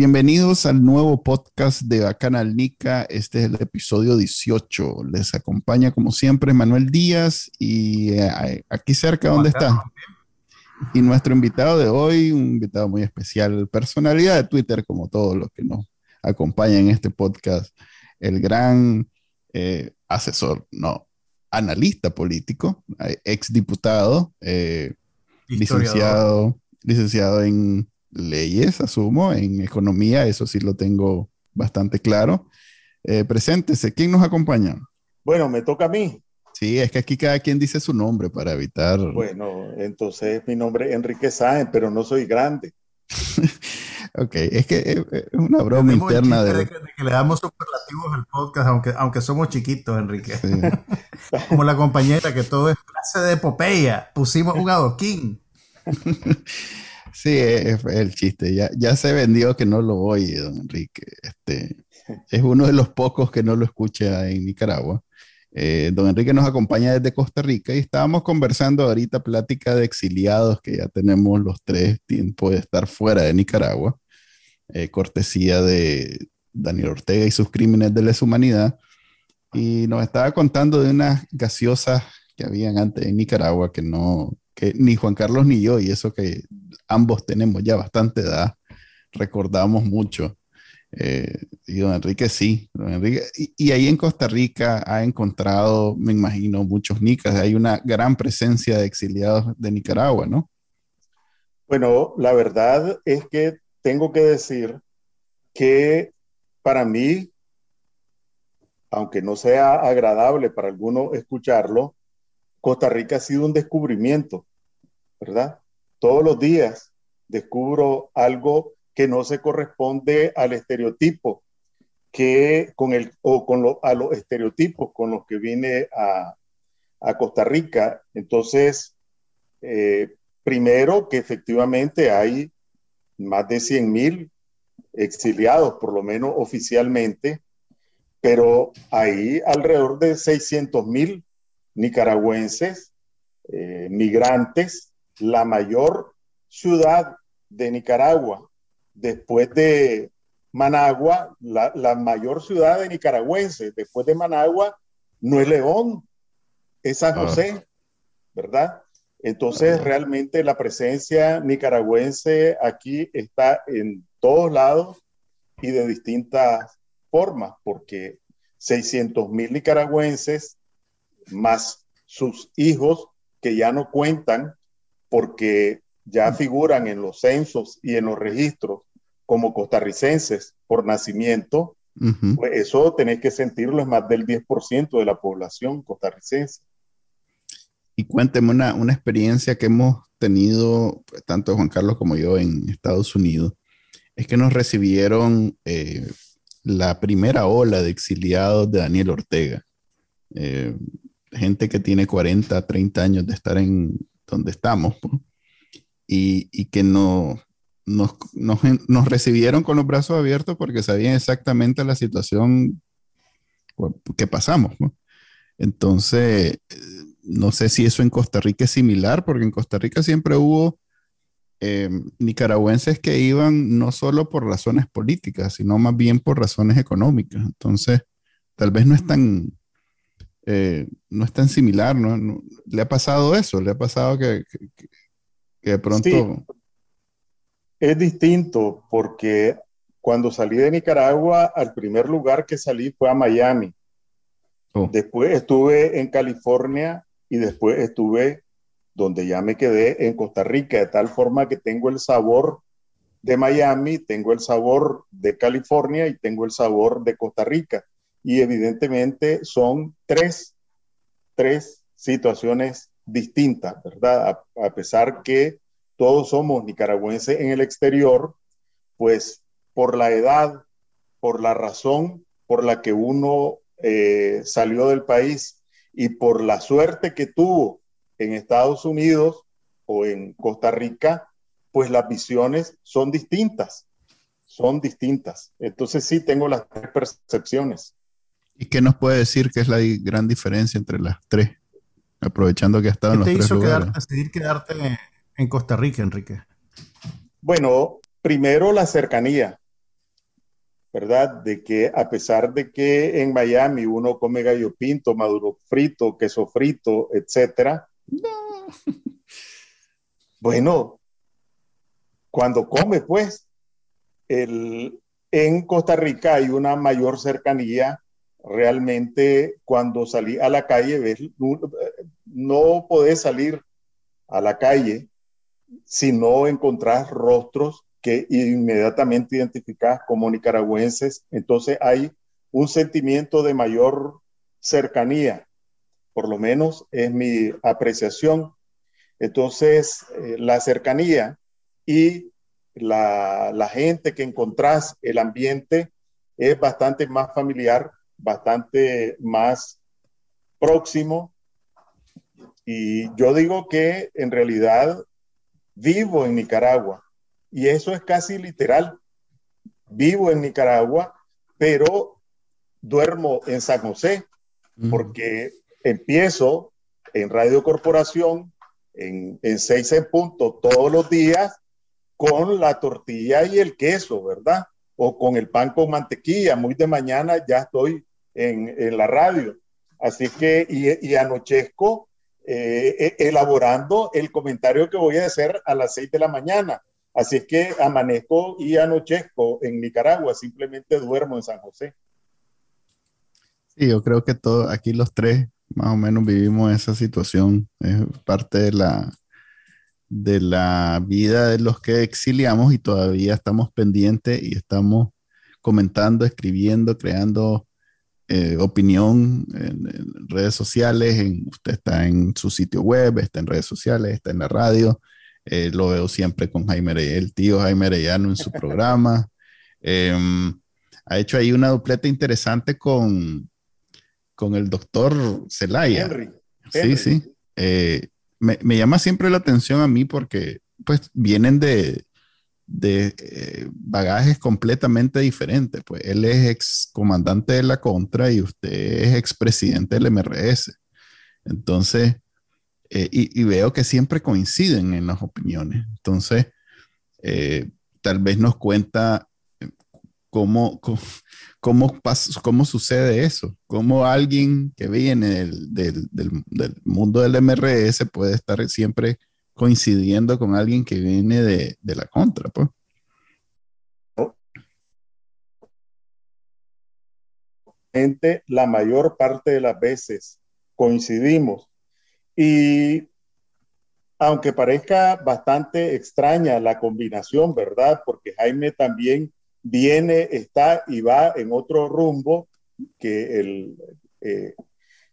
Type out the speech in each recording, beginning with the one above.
Bienvenidos al nuevo podcast de Bacanal Nica. Este es el episodio 18. Les acompaña, como siempre, Manuel Díaz y eh, aquí cerca, ¿dónde está? Y nuestro invitado de hoy, un invitado muy especial, personalidad de Twitter, como todos los que nos acompañan en este podcast, el gran eh, asesor, no, analista político, eh, exdiputado, licenciado, licenciado en leyes, asumo, en economía, eso sí lo tengo bastante claro. Eh, preséntese, ¿quién nos acompaña? Bueno, me toca a mí. Sí, es que aquí cada quien dice su nombre para evitar. Bueno, entonces mi nombre es Enrique Sáenz, pero no soy grande. ok, es que es una broma interna de... que, le damos superlativos al podcast, aunque, aunque somos chiquitos, Enrique. Como la compañera que todo es clase de epopeya, pusimos un adoquín. Sí, es, el chiste. Ya, ya se vendió que no lo oye, don Enrique. Este, es uno de los pocos que no lo escucha en Nicaragua. Eh, don Enrique nos acompaña desde Costa Rica y estábamos conversando ahorita plática de exiliados que ya tenemos los tres tiempos de estar fuera de Nicaragua, eh, cortesía de Daniel Ortega y sus crímenes de lesa humanidad. Y nos estaba contando de unas gaseosas que habían antes en Nicaragua que no, ni Juan Carlos ni yo, y eso que ambos tenemos ya bastante edad, recordamos mucho. Eh, y don Enrique sí, don Enrique. Y, ahí en Costa Rica ha encontrado, me imagino, muchos nicas. Hay una gran presencia de exiliados de Nicaragua, ¿no? Bueno, la verdad es que tengo que decir que para mí, aunque no sea agradable para alguno escucharlo, Costa Rica ha sido un descubrimiento, ¿verdad? Todos los días descubro algo que no se corresponde al estereotipo que con el o con a los estereotipos con los que vine a, Costa Rica. Entonces, eh, primero que efectivamente hay más de 100 mil exiliados, por lo menos oficialmente, pero hay alrededor de 600 mil nicaragüenses, eh, migrantes, la mayor ciudad de Nicaragua, después de Managua, la, mayor ciudad de nicaragüenses, después de Managua, no es León, es San ah. José, ¿verdad? Entonces, realmente la presencia nicaragüense aquí está en todos lados y de distintas formas, porque 600 mil nicaragüenses más sus hijos que ya no cuentan porque ya figuran en los censos y en los registros como costarricenses por nacimiento, pues eso tenéis que sentirlo, es más del 10% de la población costarricense. Y cuénteme una, una, experiencia que hemos tenido, tanto Juan Carlos como yo, en Estados Unidos, es que nos recibieron eh, la primera ola de exiliados de Daniel Ortega. Eh, gente que tiene 40, 30 años de estar en donde estamos y, y, que no, nos, nos, nos, recibieron con los brazos abiertos porque sabían exactamente la situación que pasamos. Entonces, no sé si eso en Costa Rica es similar, porque en Costa Rica siempre hubo em, nicaragüenses que iban no solo por razones políticas, sino más bien por razones económicas. Entonces, tal vez no es tan, eh, no es tan similar, ¿no? ¿Le ha pasado eso? ¿Le ha pasado que, que, de pronto... Es distinto porque cuando salí de Nicaragua, al primer lugar que salí fue a Miami. Oh. Después estuve en California y después estuve donde ya me quedé en Costa Rica, de tal forma que tengo el sabor de Miami, tengo el sabor de California y tengo el sabor de Costa Rica y evidentemente son tres, tres situaciones distintas, ¿verdad? A, pesar que todos somos nicaragüenses en el exterior, pues por la edad por la razón por la que uno eh, salió del país y por la suerte que tuvo en Estados Unidos o en Costa Rica, pues las visiones son distintas, son distintas. Entonces sí tengo las tres percepciones. ¿Y qué nos puede decir que es la gran diferencia entre las tres? Aprovechando que ha estado en los te hizo decidir quedarte en Costa Rica, Enrique? Bueno, primero la cercanía, ¿verdad? De que a pesar de que en Miami uno come gallo pinto, maduro frito, queso frito, etcétera. Bueno, cuando come, pues, el, en Costa Rica hay una mayor cercanía. Realmente, cuando salí a la calle, ves, no podés salir a la calle si no encontrás rostros que inmediatamente identificás como nicaragüenses. Entonces hay un sentimiento de mayor cercanía, por lo menos es mi apreciación. Entonces, eh, la cercanía y la, gente que encontrás, el ambiente, es bastante más familiar, bastante más próximo. Y yo digo que en realidad vivo en Nicaragua y eso es casi literal. Vivo en Nicaragua, pero duermo en San José porque empiezo en Radio Corporación en, en seis en punto todos los días con la tortilla y el queso, ¿verdad? O con el pan con mantequilla. Muy de mañana ya estoy en, en la radio. Así que, y, y anochezco eh, eh, elaborando el comentario que voy a hacer a las 6 de la mañana. Así es que amanezco y anochezco en Nicaragua, simplemente duermo en San José. Sí, yo creo que todos, aquí los tres más o menos vivimos esa situación. Es parte de la, de la vida de los que exiliamos y todavía estamos pendientes y estamos comentando, escribiendo, creando eh, opinión en, redes sociales, en, usted está en su sitio web, está en redes sociales, está en la radio, eh, lo veo siempre con Jaime el tío Jaime Arellano en su programa. Em, ha hecho ahí una dupleta interesante con, con el doctor Zelaya. Sí, sí. Eh, me, me, llama siempre la atención a mí porque pues vienen de, de eh, bagajes completamente diferentes. Pues él es ex comandante de la Contra y usted es expresidente del MRS. Entonces, eh, y, veo que siempre coinciden en las opiniones. Entonces, eh, tal vez nos cuenta cómo, cómo, cómo, sucede eso, cómo alguien que viene del, del mundo del MRS puede estar siempre coincidiendo con alguien que viene de, la contra, pues. La mayor parte de las veces coincidimos y aunque parezca bastante extraña la combinación, ¿verdad? Porque Jaime también viene, está y va en otro rumbo que el... Eh,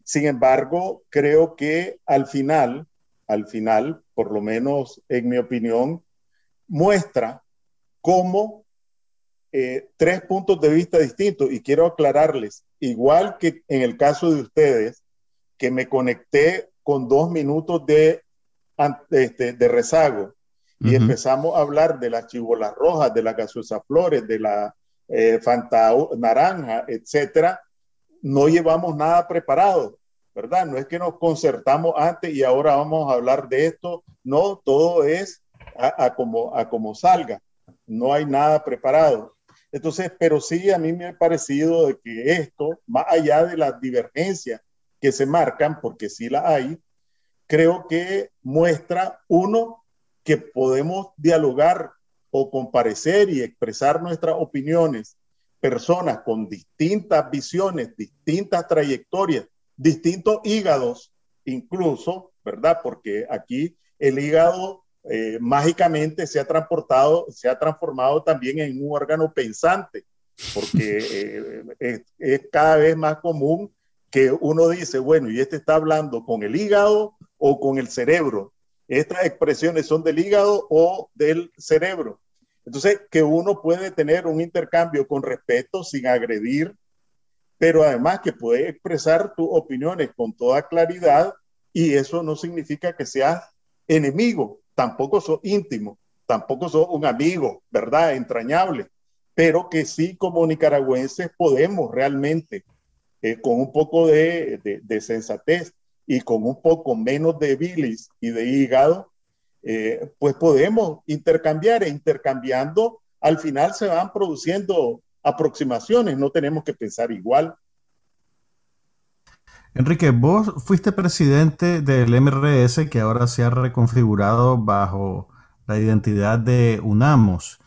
sin embargo, creo que al final, al final, por lo menos en mi opinión, muestra cómo eh, tres puntos de vista distintos. Y quiero aclararles, igual que en el caso de ustedes, que me conecté con dos minutos de, este, de rezago y empezamos a hablar de las chibolas rojas, de las gaseosas flores, de la eh, Fanta naranja, etcétera, no llevamos nada preparado. ¿Verdad? No es que nos concertamos antes y ahora vamos a hablar de esto, no, todo es a, como, como salga, no hay nada preparado. Entonces, pero sí a mí me ha parecido de que esto, más allá de las divergencias que se marcan, porque sí la hay, creo que muestra, uno, que podemos dialogar o comparecer y expresar nuestras opiniones, personas con distintas visiones, distintas trayectorias, distintos hígados, incluso, ¿verdad? Porque aquí el hígado eh, mágicamente se ha transportado, se ha transformado también en un órgano pensante, porque eh, es, cada vez más común que uno dice, bueno, y este está hablando con el hígado o con el cerebro. Estas expresiones son del hígado o del cerebro. Entonces, que uno puede tener un intercambio con respeto sin agredir, pero además que puede expresar tus opiniones con toda claridad y eso no significa que seas enemigo, tampoco sos íntimo, tampoco sos un amigo, ¿verdad? Entrañable, pero que sí como nicaragüenses podemos realmente, eh, con un poco de, de, sensatez y con un poco menos de bilis y de hígado, eh, pues podemos intercambiar e intercambiando, al final se van produciendo aproximaciones, no tenemos que pensar igual. Enrique, vos fuiste presidente del MRS que ahora se ha reconfigurado bajo la identidad de UNAMOS.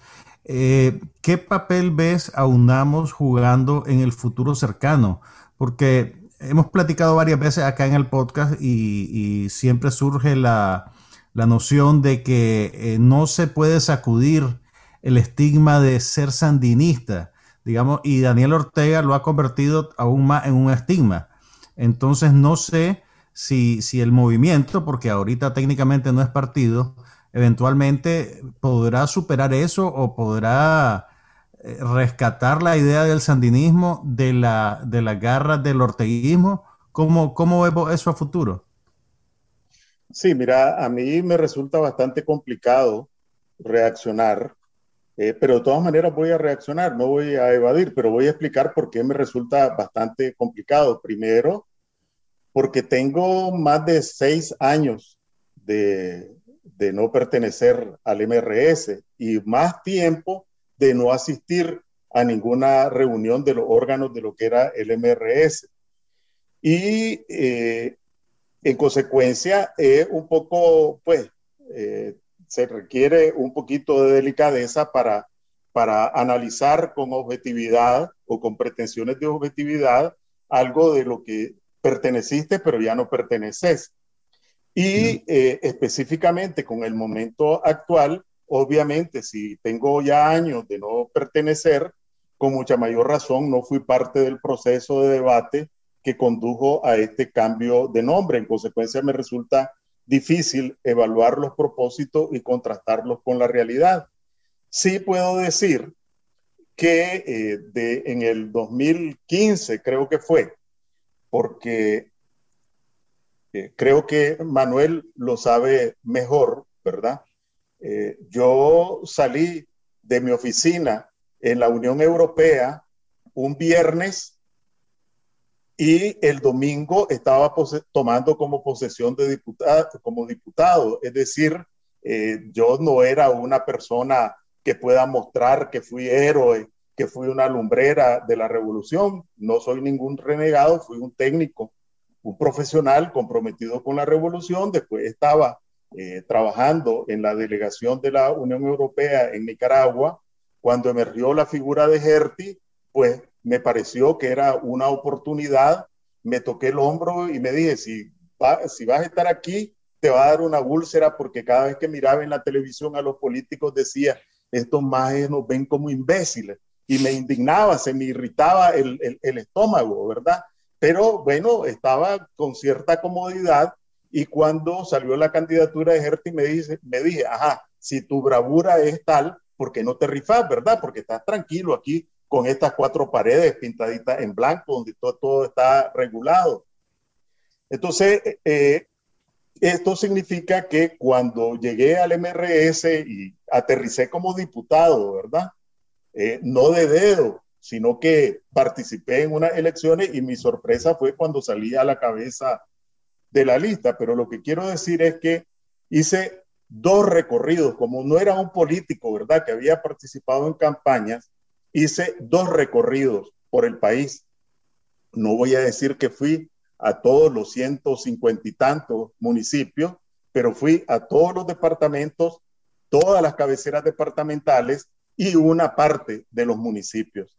Eh, ¿Qué papel ves a UNAMOS jugando en el futuro cercano? Porque hemos platicado varias veces acá en el podcast y siempre surge la, la noción de que eh, no se puede sacudir el estigma de ser sandinista, digamos, y Daniel Ortega lo ha convertido aún más en un estigma. Entonces no sé si, si el movimiento, porque ahorita técnicamente no es partido, eventualmente podrá superar eso o podrá eh, rescatar la idea del sandinismo de la, de las garras del orteguismo. ¿Cómo, cómo vemos eso a futuro? Sí, mira, a mí me resulta bastante complicado reaccionar, eh, pero de todas maneras voy a reaccionar, no voy a evadir, pero voy a explicar por qué me resulta bastante complicado. Primero, porque tengo más de seis años de, de no pertenecer al MRS y más tiempo de no asistir a ninguna reunión de los órganos de lo que era el MRS. Y eh, en consecuencia, es un poco, pues, eh, se requiere un poquito de delicadeza para, para analizar con objetividad o con pretensiones de objetividad algo de lo que perteneciste, pero ya no perteneces. Y eh, específicamente con el momento actual, obviamente, si tengo ya años de no pertenecer, con mucha mayor razón no fui parte del proceso de debate que condujo a este cambio de nombre. En consecuencia, me resulta difícil evaluar los propósitos y contrastarlos con la realidad. Sí puedo decir que eh, en el 2015 creo que fue, porque eh, creo que Manuel lo sabe mejor, ¿verdad? Eh, yo salí de mi oficina en la Unión Europea un viernes y el domingo estaba tomando como posesión de diputado, como diputado. Es decir, eh, yo no era una persona que pueda mostrar que fui héroe, que fui una lumbrera de la revolución. No soy ningún renegado, fui un técnico, un profesional comprometido con la revolución. Después estaba eh, trabajando en la delegación de la Unión Europea en Nicaragua. Cuando emergió la figura de Herty, pues me pareció que era una oportunidad, me toqué el hombro y me dije, si, si vas a estar aquí, te va a dar una úlcera porque cada vez que miraba en la televisión a los políticos decía, estos más nos ven como imbéciles y me indignaba, se me irritaba el, el, estómago, ¿verdad? Pero bueno, estaba con cierta comodidad y cuando salió la candidatura de Herty me, me dije, ajá, si tu bravura es tal, ¿por qué no te rifas, verdad? Porque estás tranquilo aquí con estas cuatro paredes pintaditas en blanco, donde todo, está regulado. Entonces, eh, esto significa que cuando llegué al MRS y aterricé como diputado, ¿verdad? Eh, no de dedo, sino que participé en unas elecciones y mi sorpresa fue cuando salí a la cabeza de la lista. Pero lo que quiero decir es que hice dos recorridos, como no era un político, ¿verdad? Que había participado en campañas, hice dos recorridos por el país. No voy a decir que fui a todos los 150 y tantos municipios, pero fui a todos los departamentos, todas las cabeceras departamentales y una parte de los municipios.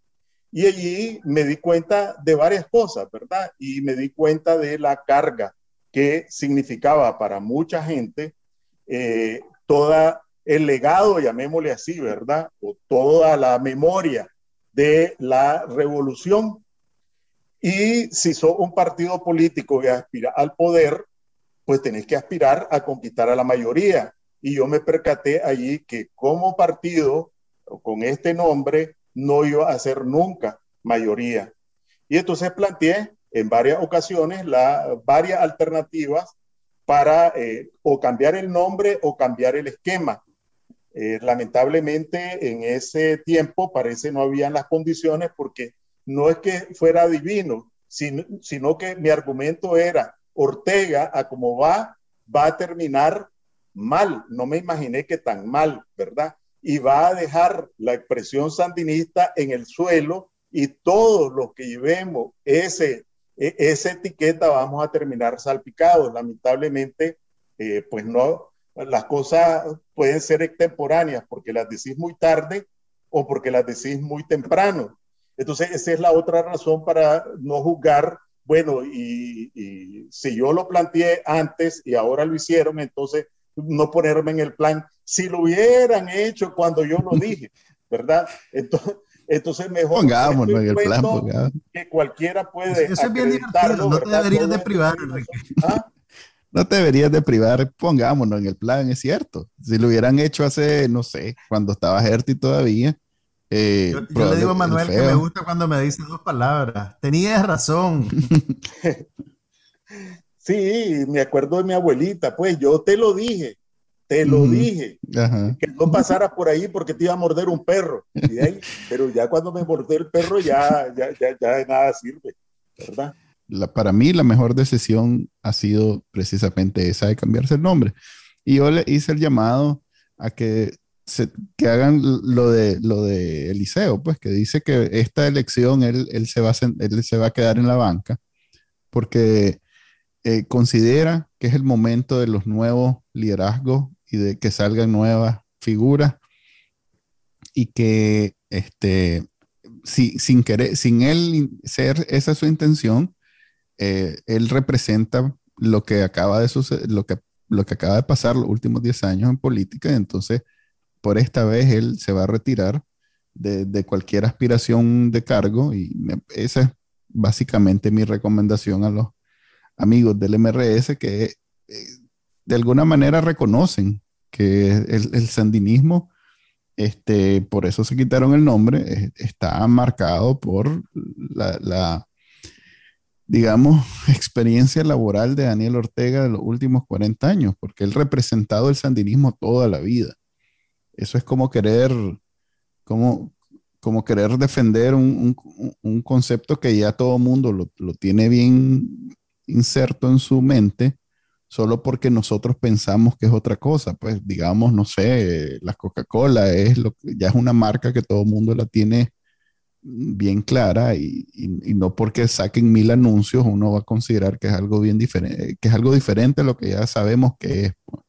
Y allí me di cuenta de varias cosas, ¿verdad? Y me di cuenta de la carga que significaba para mucha gente eh, toda el legado, llamémosle así, ¿verdad? O toda la memoria de la revolución. Y si sos un partido político que aspira al poder, pues tenés que aspirar a conquistar a la mayoría. Y yo me percaté allí que como partido con este nombre no iba a ser nunca mayoría. Y entonces planteé en varias ocasiones la, varias alternativas para eh, o cambiar el nombre o cambiar el esquema. Eh, lamentablemente en ese tiempo parece no habían las condiciones porque no es que fuera divino, sino, sino que mi argumento era Ortega a como va, va a terminar mal. No me imaginé que tan mal, ¿verdad? Y va a dejar la expresión sandinista en el suelo y todos los que llevemos ese, e, esa etiqueta vamos a terminar salpicados. Lamentablemente, eh, pues no, las cosas pueden ser extemporáneas porque las decís muy tarde o porque las decís muy temprano. Entonces, esa es la otra razón para no juzgar, bueno, y, y si yo lo planteé antes y ahora lo hicieron, entonces no ponerme en el plan. Si lo hubieran hecho cuando yo lo dije, ¿verdad? Entonces, entonces mejor pongámonos en el plan, que cualquiera puede Eso es bien divertido, no te deberías de privar, Enrique. ¿Ah? No te deberías de privar, pongámonos en el plan, es cierto. Si lo hubieran hecho hace, no sé, cuando estaba Gerti todavía. Eh, yo, le digo a Manuel que me gusta cuando me dice dos palabras. Tenías razón. Sí, me acuerdo de mi abuelita, pues yo te lo dije, te lo dije, que no pasaras por ahí porque te iba a morder un perro. pero ya cuando me mordió el perro ya, ya, ya, ya nada sirve, ¿verdad? Para mí la mejor decisión ha sido precisamente esa de cambiarse el nombre. Y yo le hice el llamado a que, se, que hagan lo de, lo de Eliseo, pues que dice que esta elección él, él, se va a, él se va a quedar en la banca porque eh, considera que es el momento de los nuevos liderazgos y de que salgan nuevas figuras y que este, sin querer, sin él ser esa su intención, eh, él representa lo que acaba de suceder, lo que, lo que acaba de pasar los últimos 10 años en política, entonces por esta vez él se va a retirar de, cualquier aspiración de cargo y esa es básicamente mi recomendación a los amigos del MRS que eh, de alguna manera reconocen que el, sandinismo, este, por eso se quitaron el nombre, está marcado por la, digamos, experiencia laboral de Daniel Ortega de los últimos 40 años, porque él representado el sandinismo toda la vida. Eso es como querer, como, como querer defender un, concepto que ya todo mundo lo, lo, tiene bien inserto en su mente solo porque nosotros pensamos que es otra cosa. Pues digamos, no sé, la Coca-Cola es lo, ya es una marca que todo mundo la tiene bien clara y, no porque saquen mil anuncios uno va a considerar que es algo bien diferente, que es algo diferente a lo que ya sabemos que es. Pues.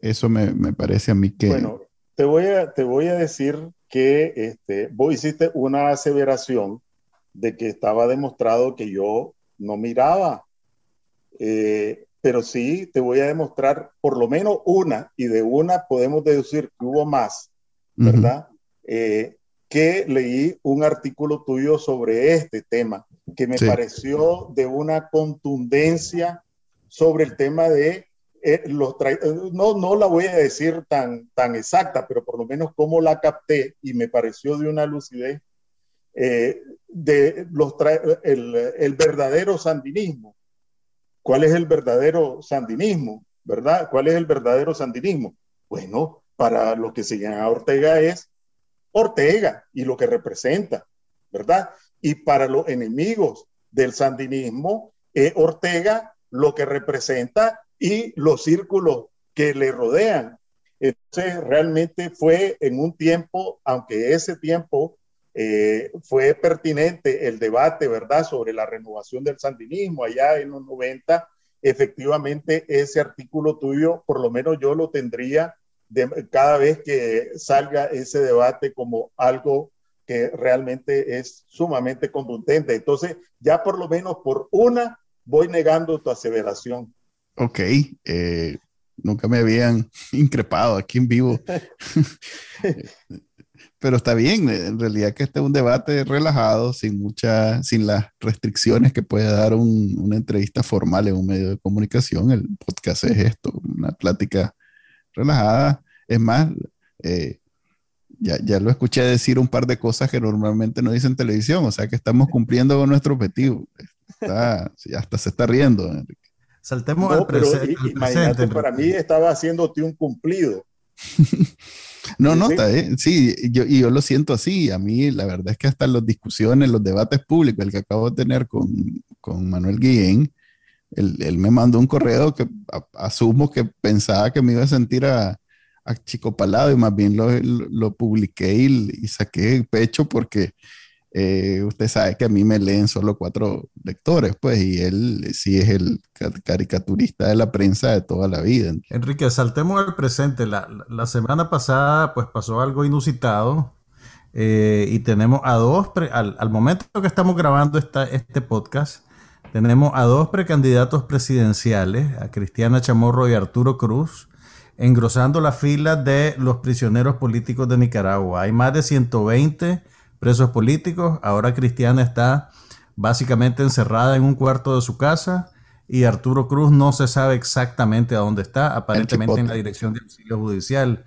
Eso me, me, parece a mí que... Bueno, te voy a, te voy a decir que este, vos hiciste una aseveración de que estaba demostrado que yo no miraba. Eh, pero sí te voy a demostrar por lo menos una, y de una podemos deducir que hubo más, ¿verdad? Eh, que leí un artículo tuyo sobre este tema, que me pareció de una contundencia sobre el tema de eh, los no, no la voy a decir tan, tan exacta, pero por lo menos cómo la capté y me pareció de una lucidez de los el, el, verdadero sandinismo. ¿Cuál es el verdadero sandinismo? ¿Verdad? ¿Cuál es el verdadero sandinismo? Bueno, para los que siguen a Ortega es Ortega y lo que representa, ¿verdad? Y para los enemigos del sandinismo es Ortega lo que representa y los círculos que le rodean. Entonces, realmente fue en un tiempo, aunque ese tiempo eh, fue pertinente el debate, ¿verdad?, sobre la renovación del sandinismo allá en los 90. Efectivamente, ese artículo tuyo, por lo menos yo lo tendría de, cada vez que salga ese debate como algo que realmente es sumamente contundente. Entonces, ya por lo menos por una, voy negando tu aseveración. Ok, eh, nunca me habían increpado aquí en vivo. pero está bien, en realidad que este es un debate relajado, sin mucha, sin las restricciones que puede dar una entrevista formal en un medio de comunicación. El podcast es esto, una plática relajada. Es más, eh, ya, ya, lo escuché decir un par de cosas que normalmente no dicen en televisión, o sea que estamos cumpliendo con nuestro objetivo. Está, hasta se está riendo, Enrique. Saltemos al, presente. Imagínate, para mí estaba haciéndote un cumplido. no, no, está Sí, yo, y yo lo siento así. A mí, la verdad es que hasta las discusiones, los debates públicos, el que acabo de tener con, con Manuel Guillén, él, él, me mandó un correo que asumo que pensaba que me iba a sentir a, a chico palado y más bien lo, lo, publiqué y, y, saqué pecho porque eh, usted sabe que a mí me leen solo cuatro lectores, pues, y él sí es el caricaturista de la prensa de toda la vida. Enrique, saltemos al presente. La, la semana pasada, pues, pasó algo inusitado. Eh, y tenemos a dos, al, al, momento que estamos grabando esta, este podcast, tenemos a dos precandidatos presidenciales, a Cristiana Chamorro y Arturo Cruz, engrosando la fila de los prisioneros políticos de Nicaragua. Hay más de 120 presos políticos. Ahora Cristiana está básicamente encerrada en un cuarto de su casa y Arturo Cruz no se sabe exactamente a dónde está, aparentemente en la dirección del auxilio judicial.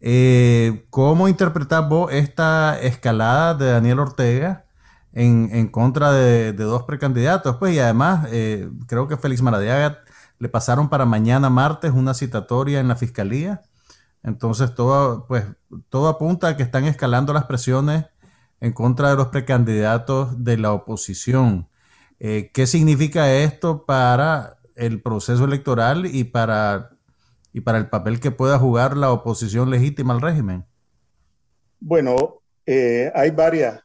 Eh, ¿Cómo interpretas vos esta escalada de Daniel Ortega en, contra de, dos precandidatos? Pues y además eh, creo que Félix Maradiaga le pasaron para mañana martes una citatoria en la fiscalía. Entonces todo, pues, todo apunta a que están escalando las presiones en contra de los precandidatos de la oposición. Eh, ¿Qué significa esto para el proceso electoral y para, y para el papel que pueda jugar la oposición legítima al régimen? Bueno, eh, hay varias,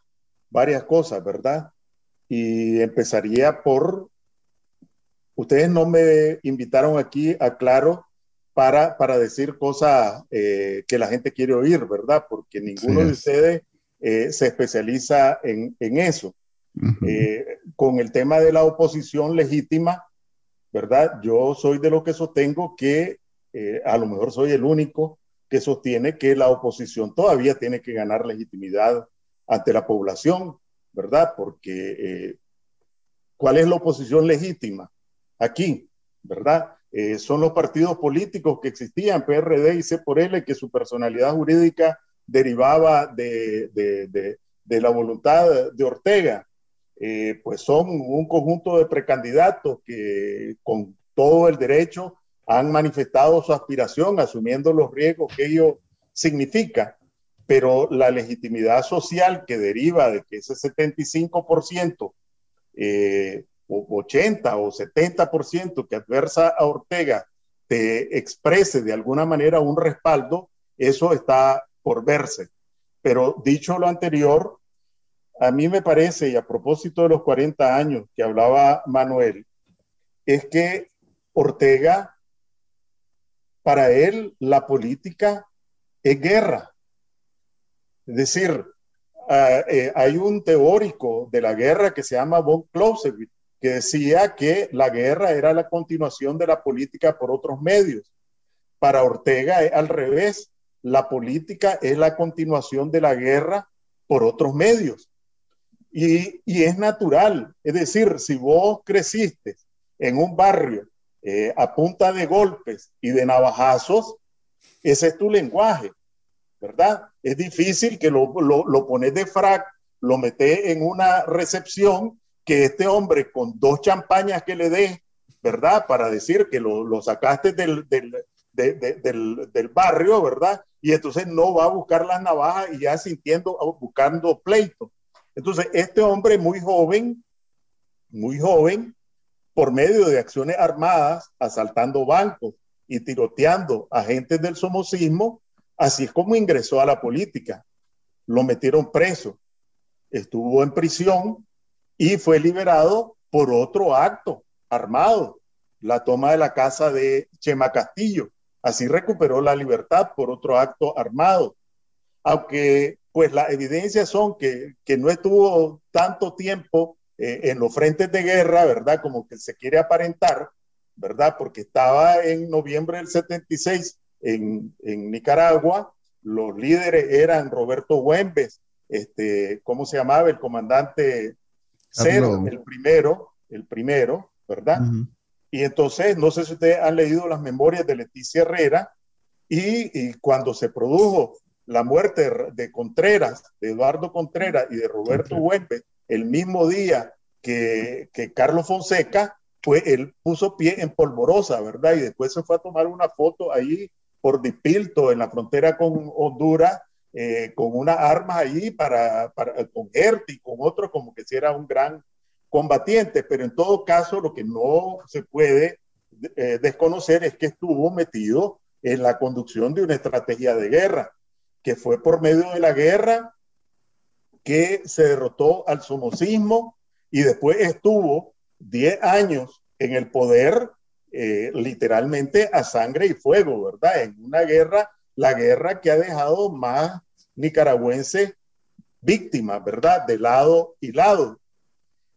varias cosas, ¿verdad? Y empezaría por, ustedes no me invitaron aquí a Claro para, para decir cosas eh, que la gente quiere oír, ¿verdad? Porque ninguno de ustedes eh, se especializa en, eso. Eh, con el tema de la oposición legítima, ¿verdad? Yo soy de lo que sostengo que a lo mejor soy el único que sostiene que la oposición todavía tiene que ganar legitimidad ante la población, ¿verdad? Porque ¿cuál es la oposición legítima? Aquí, ¿verdad? son los partidos políticos que existían, PRD y C por L, que su personalidad jurídica derivaba de, la voluntad de Ortega, eh, pues son un conjunto de precandidatos que con todo el derecho han manifestado su aspiración, asumiendo los riesgos que ello significa, pero la legitimidad social que deriva de que ese 75%, eh, o 80 o 70% que adversa a Ortega te exprese de alguna manera un respaldo, eso está por verse. Pero dicho lo anterior, a mí me parece, y a propósito de los 40 años que hablaba Manuel, es que Ortega, para él, la política es guerra. Es decir, ah, eh, hay un teórico de la guerra que se llama von Clausewitz, que decía que la guerra era la continuación de la política por otros medios. Para Ortega es al revés la política es la continuación de la guerra por otros medios. Y, es natural, es decir, si vos creciste en un barrio eh, a punta de golpes y de navajazos, ese es tu lenguaje, ¿verdad? Es difícil que lo, lo, pones de frac, lo metes en una recepción, que este hombre con dos champañas que le dé, ¿verdad? Para decir que lo, sacaste del, del, del, barrio, ¿verdad? Y entonces no va a buscar las navajas y ya sintiendo, buscando pleito. Entonces, este hombre muy joven, muy joven, por medio de acciones armadas, asaltando bancos y tiroteando agentes del somocismo, así es como ingresó a la política. Lo metieron preso, estuvo en prisión y fue liberado por otro acto armado, la toma de la casa de Chema Castillo. Así recuperó la libertad por otro acto armado. Aunque pues las evidencias son que, no estuvo tanto tiempo eh, en los frentes de guerra, ¿verdad? Como que se quiere aparentar, ¿verdad? Porque estaba en noviembre del 76 en, en Nicaragua, los líderes eran Roberto Güembes, este, ¿cómo se llamaba? El comandante Cero, el primero, el primero, ¿verdad? Y entonces, no sé si ustedes han leído las memorias de Leticia Herrera, y, cuando se produjo la muerte de Contreras, de Eduardo Contreras y de Roberto Huempe, el mismo día que, que Carlos Fonseca, pues él puso pie en polvorosa, ¿verdad? Y después se fue a tomar una foto ahí por Dipilto, en la frontera con Honduras, eh, con unas armas ahí para, para, con y con otro, como que si era un gran combatiente, pero en todo caso lo que no se puede eh, desconocer es que estuvo metido en la conducción de una estrategia de guerra, que fue por medio de la guerra que se derrotó al somocismo y después estuvo 10 años en el poder, eh, literalmente a sangre y fuego, ¿verdad? En una guerra, la guerra que ha dejado más nicaragüenses víctimas, ¿verdad? De lado y lado.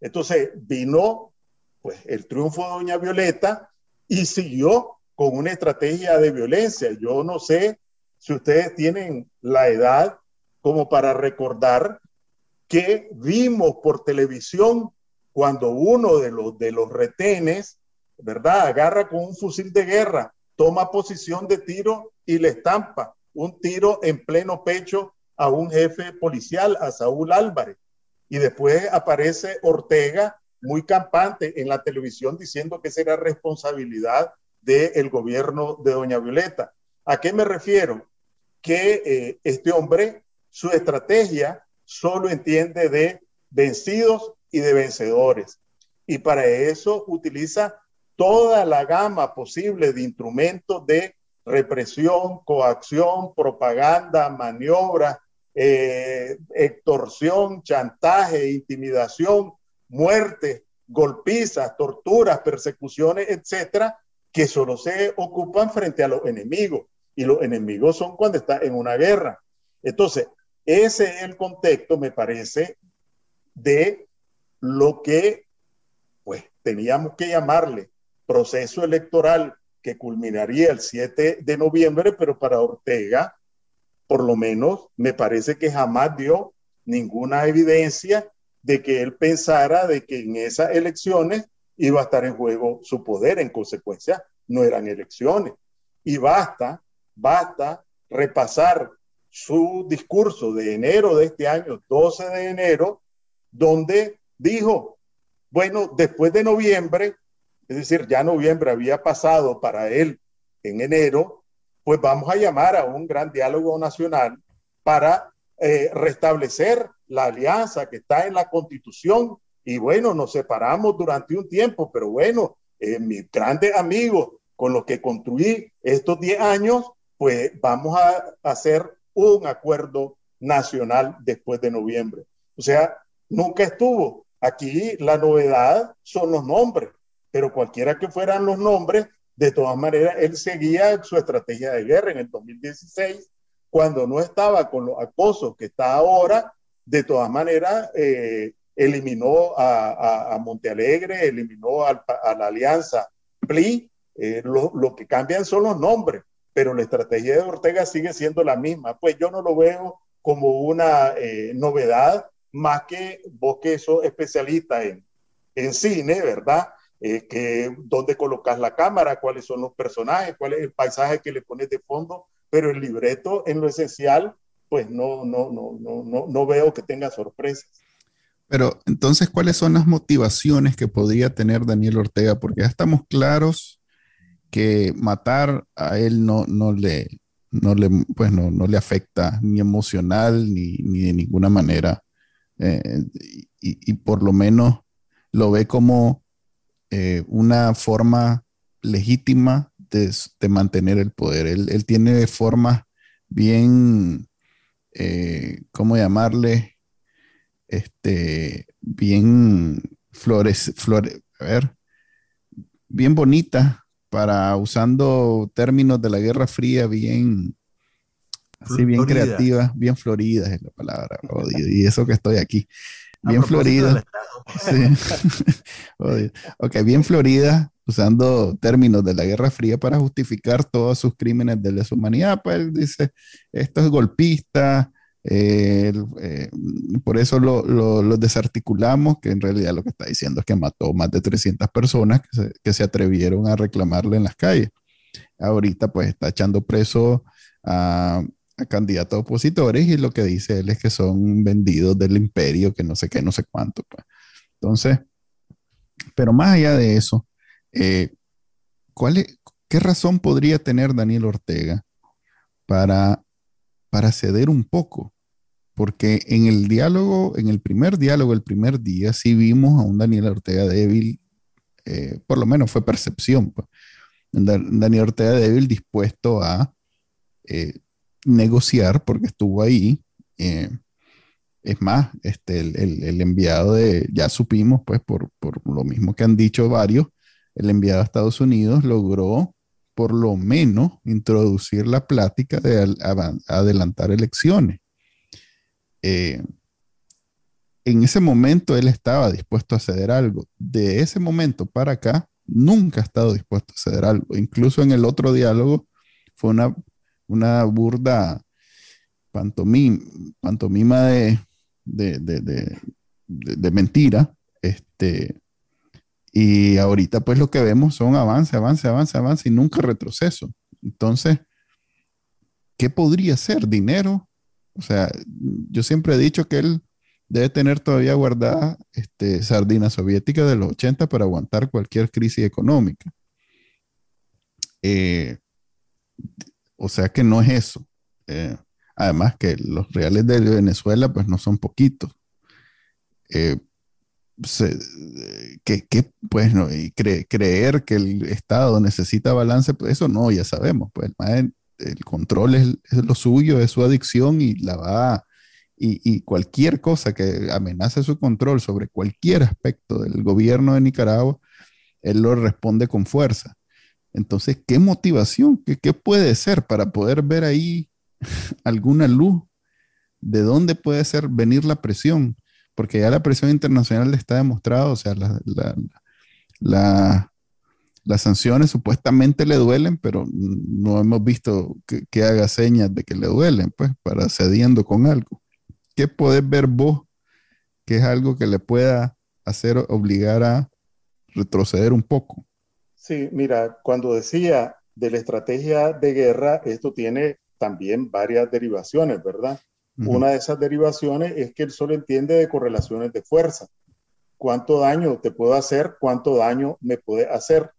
Entonces vino pues el triunfo de Doña Violeta y siguió con una estrategia de violencia. Yo no sé si ustedes tienen la edad como para recordar que vimos por televisión cuando uno de los, de los retenes, ¿verdad? Agarra con un fusil de guerra, toma posición de tiro y le estampa un tiro en pleno pecho a un jefe policial, a Saúl Álvarez. Y después aparece Ortega muy campante en la televisión diciendo que esa era responsabilidad del gobierno de Doña Violeta. ¿A qué me refiero? Que eh, este hombre, su estrategia solo entiende de vencidos y de vencedores. Y para eso utiliza toda la gama posible de instrumentos de represión, coacción, propaganda, maniobra, eh, extorsión, chantaje, intimidación, muerte, golpizas, torturas, persecuciones, etcétera, que solo se ocupan frente a los enemigos. Y los enemigos son cuando está en una guerra. Entonces, ese es el contexto, me parece, de lo que pues teníamos que llamarle proceso electoral que culminaría el 7 de noviembre, pero para Ortega, por lo menos, me parece que jamás dio ninguna evidencia de que él pensara de que en esas elecciones iba a estar en juego su poder. En consecuencia, no eran elecciones. Y basta, basta repasar su discurso de enero de este año, 12 de enero, donde dijo, bueno, después de noviembre, es decir, ya noviembre había pasado para él en enero, pues vamos a llamar a un gran diálogo nacional para eh, restablecer la alianza que está en la constitución. Y bueno, nos separamos durante un tiempo, pero bueno, eh, mis grandes amigos con los que construí estos 10 años, pues vamos a hacer un acuerdo nacional después de noviembre. O sea, nunca estuvo Aquí la novedad son los nombres, pero cualquiera que fueran los nombres, de todas maneras, él seguía su estrategia de guerra en el 2016, cuando no estaba con los acosos que está ahora, de todas maneras, eh, eliminó a, a, Montealegre, eliminó a, la alianza PLI, eh, lo, que cambian son los nombres, pero la estrategia de Ortega sigue siendo la misma. Pues yo no lo veo como una eh, novedad, más que vos que sos especialista en, en cine, ¿verdad? Eh, que dónde colocas la cámara, cuáles son los personajes, cuál es el paisaje que le pones de fondo, pero el libreto en lo esencial, pues no, no, no, no, no, no veo que tenga sorpresas. Pero entonces, ¿cuáles son las motivaciones que podría tener Daniel Ortega? Porque ya estamos claros que matar a él no, no, le, no, le, pues no, no le afecta ni emocional ni, ni de ninguna manera eh, y, por lo menos lo ve como eh, una forma legítima de, mantener el poder. Él, tiene formas bien, eh, ¿cómo llamarle? Este, bien flores, flores, a ver, bien bonita para usando términos de la Guerra Fría, bien, Así bien creativa, bien florida es la palabra, Y eso que estoy aquí. Bien florida. Sí. ok, bien florida, usando términos de la Guerra Fría para justificar todos sus crímenes de lesa humanidad. Pues él dice, esto es golpista, eh, eh, por eso lo, lo, desarticulamos, que en realidad lo que está diciendo es que mató más de 300 personas que se, que se atrevieron a reclamarle en las calles. Ahorita pues está echando preso a a candidatos opositores y lo que dice él es que son vendidos del imperio, que no sé qué, no sé cuánto. Pues. Entonces, pero más allá de eso, eh, ¿cuál ¿qué razón podría tener Daniel Ortega para, para ceder un poco? Porque en el diálogo, en el primer diálogo, el primer día, sí vimos a un Daniel Ortega débil, eh, por lo menos fue percepción. Pues. Daniel Ortega débil dispuesto a eh, negociar porque estuvo ahí. Eh, es más, este, el, enviado de, ya supimos, pues por, lo mismo que han dicho varios, el enviado a Estados Unidos logró por lo menos introducir la plática de adelantar elecciones. Eh, en ese momento él estaba dispuesto a ceder algo. De ese momento para acá, nunca ha estado dispuesto a ceder algo. Incluso en el otro diálogo fue una una burda pantomima, de, de, mentira. Este, y ahorita pues lo que vemos son avance, avance, avance, avance y nunca retroceso. Entonces, ¿qué podría ser? ¿Dinero? O sea, yo siempre he dicho que él debe tener todavía guardada este, sardina soviética de los 80 para aguantar cualquier crisis económica. Eh, o sea que no es eso. Eh, además que los reales de Venezuela pues no son poquitos. Eh, que, pues no, creer que el Estado necesita balance, pues eso no, ya sabemos, pues el, control es, lo suyo, es su adicción y la va, y, cualquier cosa que amenace su control sobre cualquier aspecto del gobierno de Nicaragua, él lo responde con fuerza. Entonces, ¿qué motivación? ¿Qué, puede ser para poder ver ahí alguna luz? ¿De dónde puede ser venir la presión? Porque ya la presión internacional está demostrado, o sea, las sanciones supuestamente le duelen, pero no hemos visto que, haga señas de que le duelen, pues, para cediendo con algo. ¿Qué podés ver vos que es algo que le pueda hacer obligar a retroceder un poco? Sí, mira, cuando decía de la estrategia de guerra, esto tiene también varias derivaciones, ¿verdad? Una de esas derivaciones es que él solo entiende de correlaciones de fuerza. ¿Cuánto daño te puedo hacer? ¿Cuánto daño me puede hacer?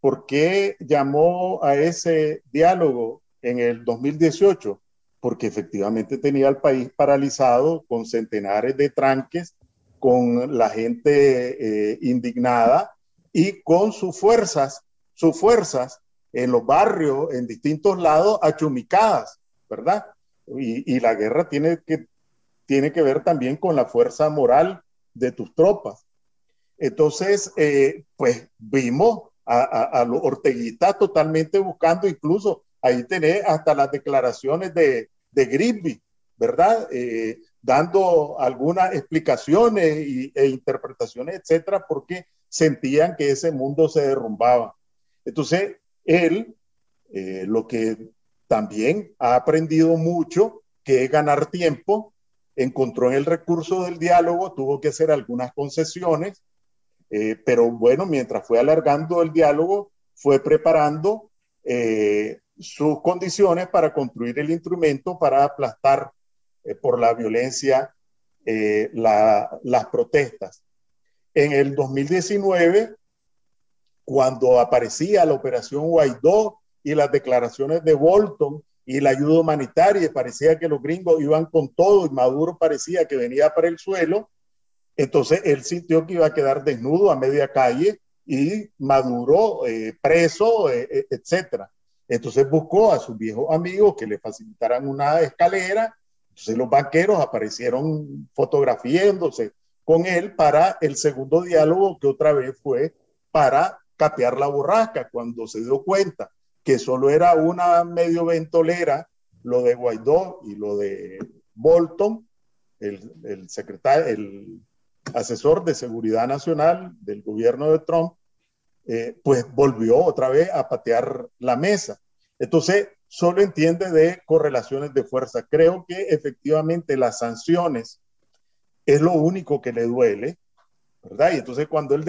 ¿Por qué llamó a ese diálogo en el 2018? Porque efectivamente tenía al país paralizado con centenares de tranques, con la gente eh, indignada y con sus fuerzas, sus fuerzas en los barrios, en distintos lados, achumicadas, ¿verdad? Y, la guerra tiene que, tiene que ver también con la fuerza moral de tus tropas. Entonces, eh, pues vimos a, los orteguitas totalmente buscando, incluso ahí tenés hasta las declaraciones de, de Grisby, ¿verdad? Eh, dando algunas explicaciones e interpretaciones, etcétera, porque sentían que ese mundo se derrumbaba. Entonces, él, eh, lo que también ha aprendido mucho, que es ganar tiempo, encontró en el recurso del diálogo, tuvo que hacer algunas concesiones, eh, pero bueno, mientras fue alargando el diálogo, fue preparando eh, sus condiciones para construir el instrumento para aplastar por la violencia las protestas en el 2019, cuando aparecía la operación Guaidó y las declaraciones de Bolton y la ayuda humanitaria, parecía que los gringos iban con todo y Maduro parecía que venía para el suelo, entonces él sintió que iba a quedar desnudo a media calle y Maduro eh, preso, eh, eh, etcétera. Entonces buscó a sus viejos amigos que le facilitaran una escalera. Entonces los banqueros aparecieron fotografiándose con él para el segundo diálogo, que otra vez fue para capear la borrasca, cuando se dio cuenta que solo era una medio ventolera lo de Guaidó y lo de Bolton, el, secretario, el asesor de seguridad nacional del gobierno de Trump, eh, pues volvió otra vez a patear la mesa. Entonces, solo entiende de correlaciones de fuerza. Creo que efectivamente las sanciones es lo único que le duele, ¿verdad? Y entonces cuando él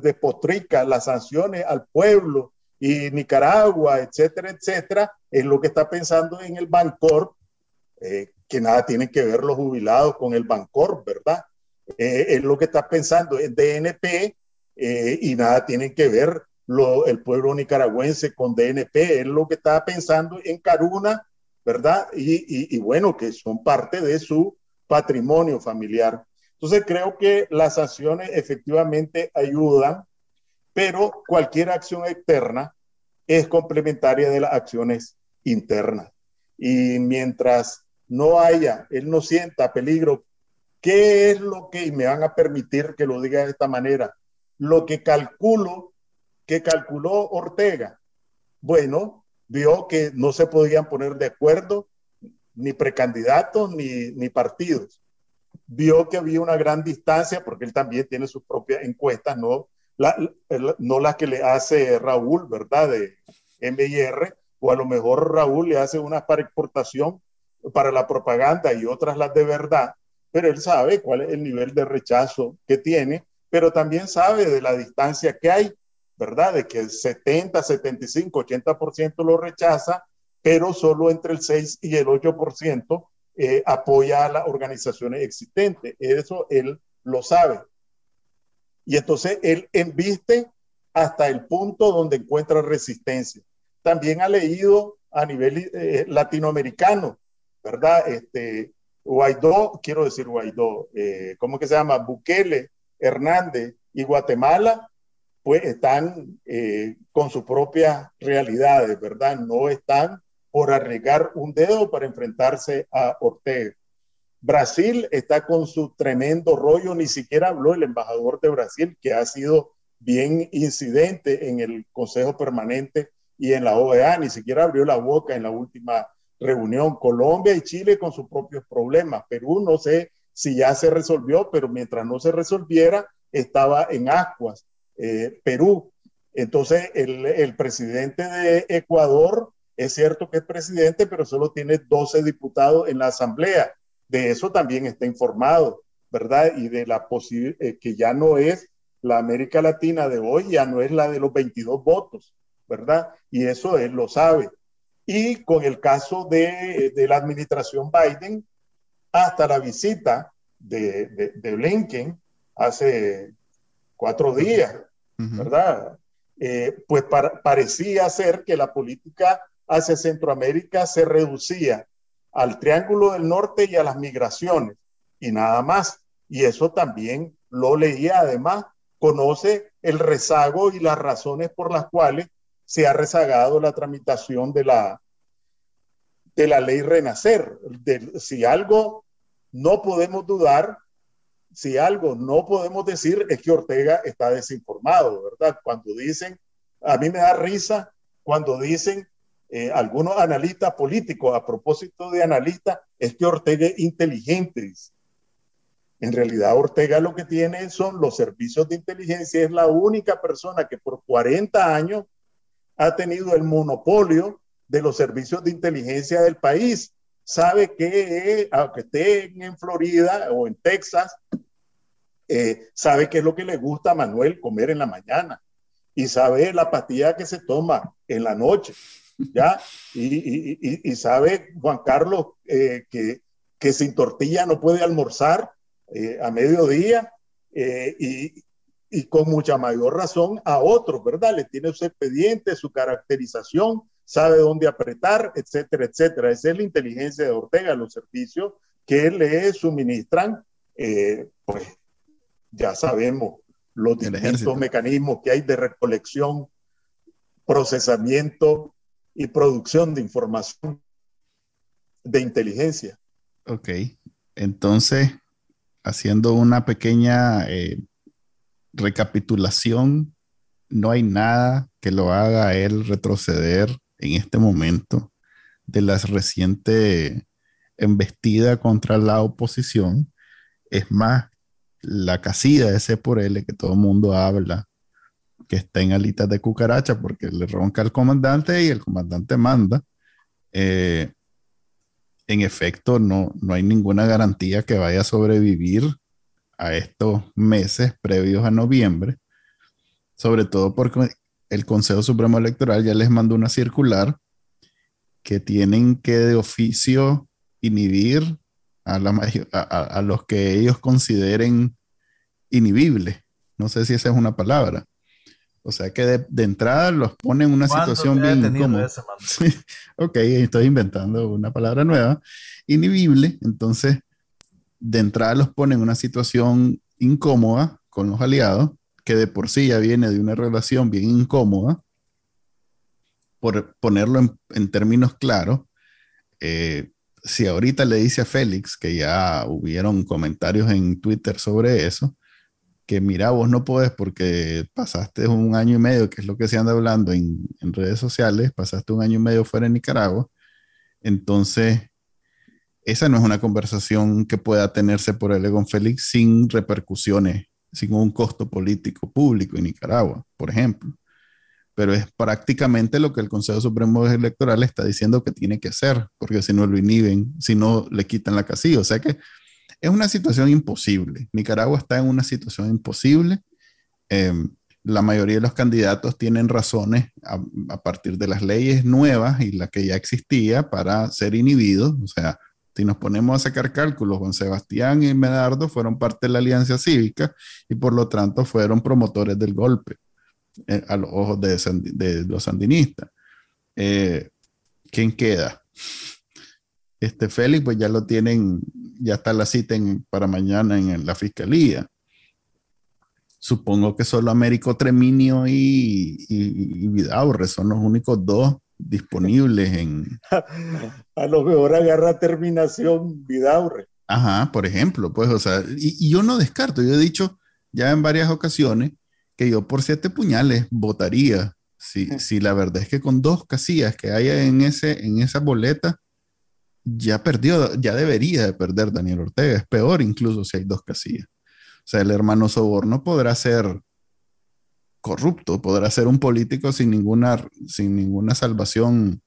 despotrica las sanciones al pueblo y Nicaragua, etcétera, etcétera, es lo que está pensando en el Bancor eh, que nada tienen que ver los jubilados con el Bancor, ¿verdad? Eh, es lo que está pensando en DNP y nada tienen que ver lo, el pueblo nicaragüense con DNP, es lo que está pensando en Caruna, ¿verdad? Y, y bueno, que son parte de su patrimonio familiar. Entonces creo que las acciones efectivamente ayudan, pero cualquier acción externa es complementaria de las acciones internas. Y mientras no haya, él no sienta peligro, ¿qué es lo que, me van a permitir que lo diga de esta manera, lo que calculo, que calculó Ortega? Bueno, vio que no se podían poner de acuerdo ni precandidatos ni, ni partidos. Vio que había una gran distancia, porque él también tiene sus propias encuestas, no, la, no las que le hace Raúl, ¿verdad? De MIR, o a lo mejor Raúl le hace unas para exportación para la propaganda y otras las de verdad, pero él sabe cuál es el nivel de rechazo que tiene, pero también sabe de la distancia que hay, ¿verdad? De que el 70, 75, 80% lo rechaza, pero solo entre el 6 y el 8% eh, apoya a las organizaciones existentes. Eso él lo sabe. Y entonces él embiste hasta el punto donde encuentra resistencia. También ha leído a nivel eh, latinoamericano, ¿verdad? Este, Guaidó, quiero decir Guaidó, eh, ¿cómo que se llama? Bukele, Hernández y Guatemala, pues están eh, con sus propias realidades, ¿verdad? No están por arriesgar un dedo para enfrentarse a Ortega. Brasil está con su tremendo rollo, ni siquiera habló el embajador de Brasil, que ha sido bien incidente en el Consejo Permanente y en la OEA, ni siquiera abrió la boca en la última reunión. Colombia y Chile con sus propios problemas. Perú no sé si ya se resolvió, pero mientras no se resolviera, estaba en ascuas. Eh, Perú. Entonces, el, el presidente de Ecuador es cierto que es presidente, pero solo tiene 12 diputados en la Asamblea. De eso también está informado, ¿verdad? Y de la posibilidad eh, que ya no es la América Latina de hoy, ya no es la de los 22 votos, ¿verdad? Y eso él lo sabe. Y con el caso de, de la administración Biden, hasta la visita de, de, Blinken hace cuatro días, ¿verdad? Eh, pues parecía ser que la política hacia Centroamérica se reducía al Triángulo del Norte y a las migraciones y nada más. Y eso también lo leía. Además, conoce el rezago y las razones por las cuales se ha rezagado la tramitación de la, de la ley Renacer. De, si algo no podemos dudar, si algo no podemos decir es que Ortega está desinformado, ¿verdad? Cuando dicen, a mí me da risa cuando dicen eh, algunos analistas políticos, a propósito de analistas, es que Ortega es inteligente. En realidad Ortega lo que tiene son los servicios de inteligencia, es la única persona que por 40 años ha tenido el monopolio de los servicios de inteligencia del país. Sabe que, aunque esté en Florida o en Texas, eh, sabe qué es lo que le gusta a Manuel comer en la mañana y sabe la pastilla que se toma en la noche ¿ya? Y, sabe Juan Carlos eh, que, que, sin tortilla no puede almorzar eh, a mediodía eh, y, con mucha mayor razón a otros, ¿verdad? Le tiene su expediente, su caracterización, sabe dónde apretar, etcétera, etcétera. Esa es la inteligencia de Ortega, los servicios que le suministran, pues ya sabemos los distintos mecanismos que hay de recolección, procesamiento y producción de información de inteligencia. Ok, entonces, haciendo una pequeña eh, recapitulación, no hay nada que lo haga él retroceder en este momento de la reciente embestida contra la oposición. Es más, la casilla de ese por él que todo el mundo habla que está en alitas de cucaracha porque le ronca al comandante y el comandante manda. Eh, en efecto, no, no hay ninguna garantía que vaya a sobrevivir a estos meses previos a noviembre, sobre todo porque el Consejo Supremo Electoral ya les mandó una circular que tienen que de oficio inhibir a, a, los que ellos consideren inhibibles. No sé si esa es una palabra. O sea que de, entrada los pone en una situación bien incómoda. ok, estoy inventando una palabra nueva. Inhibible, entonces de entrada los pone en una situación incómoda con los aliados, que de por sí ya viene de una relación bien incómoda. Por ponerlo en, términos claros, eh, si ahorita le dice a Félix, que ya hubieron comentarios en Twitter sobre eso, que mira, vos no puedes porque pasaste un año y medio, que es lo que se anda hablando en, redes sociales, pasaste un año y medio fuera de Nicaragua, entonces esa no es una conversación que pueda tenerse por el con Félix sin repercusiones, sin un costo político público en Nicaragua, por ejemplo. Pero es prácticamente lo que el Consejo Supremo Electoral está diciendo que tiene que hacer, porque si no lo inhiben, si no le quitan la casilla. O sea que es una situación imposible. Nicaragua está en una situación imposible. Em, la mayoría de los candidatos tienen razones a, partir de las leyes nuevas y la que ya existía para ser inhibidos. O sea, si nos ponemos a sacar cálculos, Juan Sebastián y Medardo fueron parte de la Alianza Cívica y por lo tanto fueron promotores del golpe eh, a los ojos de, los sandinistas. Eh, ¿Quién queda? Este Félix, pues ya lo tienen, ya está la cita para mañana en, la fiscalía. Supongo que solo Américo Treminio y, y, Vidaurre son los únicos dos disponibles en. A lo mejor agarra terminación Vidaurre. Ajá, por ejemplo, pues, o sea, y, yo no descarto, yo he dicho ya en varias ocasiones que yo por siete puñales votaría. Si, si la verdad es que con dos casillas que haya en, ese, en esa boleta, ya perdió, ya debería de perder Daniel Ortega. Es peor incluso si hay dos casillas. O sea, el hermano Soborno podrá ser corrupto, podrá ser un político sin ninguna, sin ninguna salvación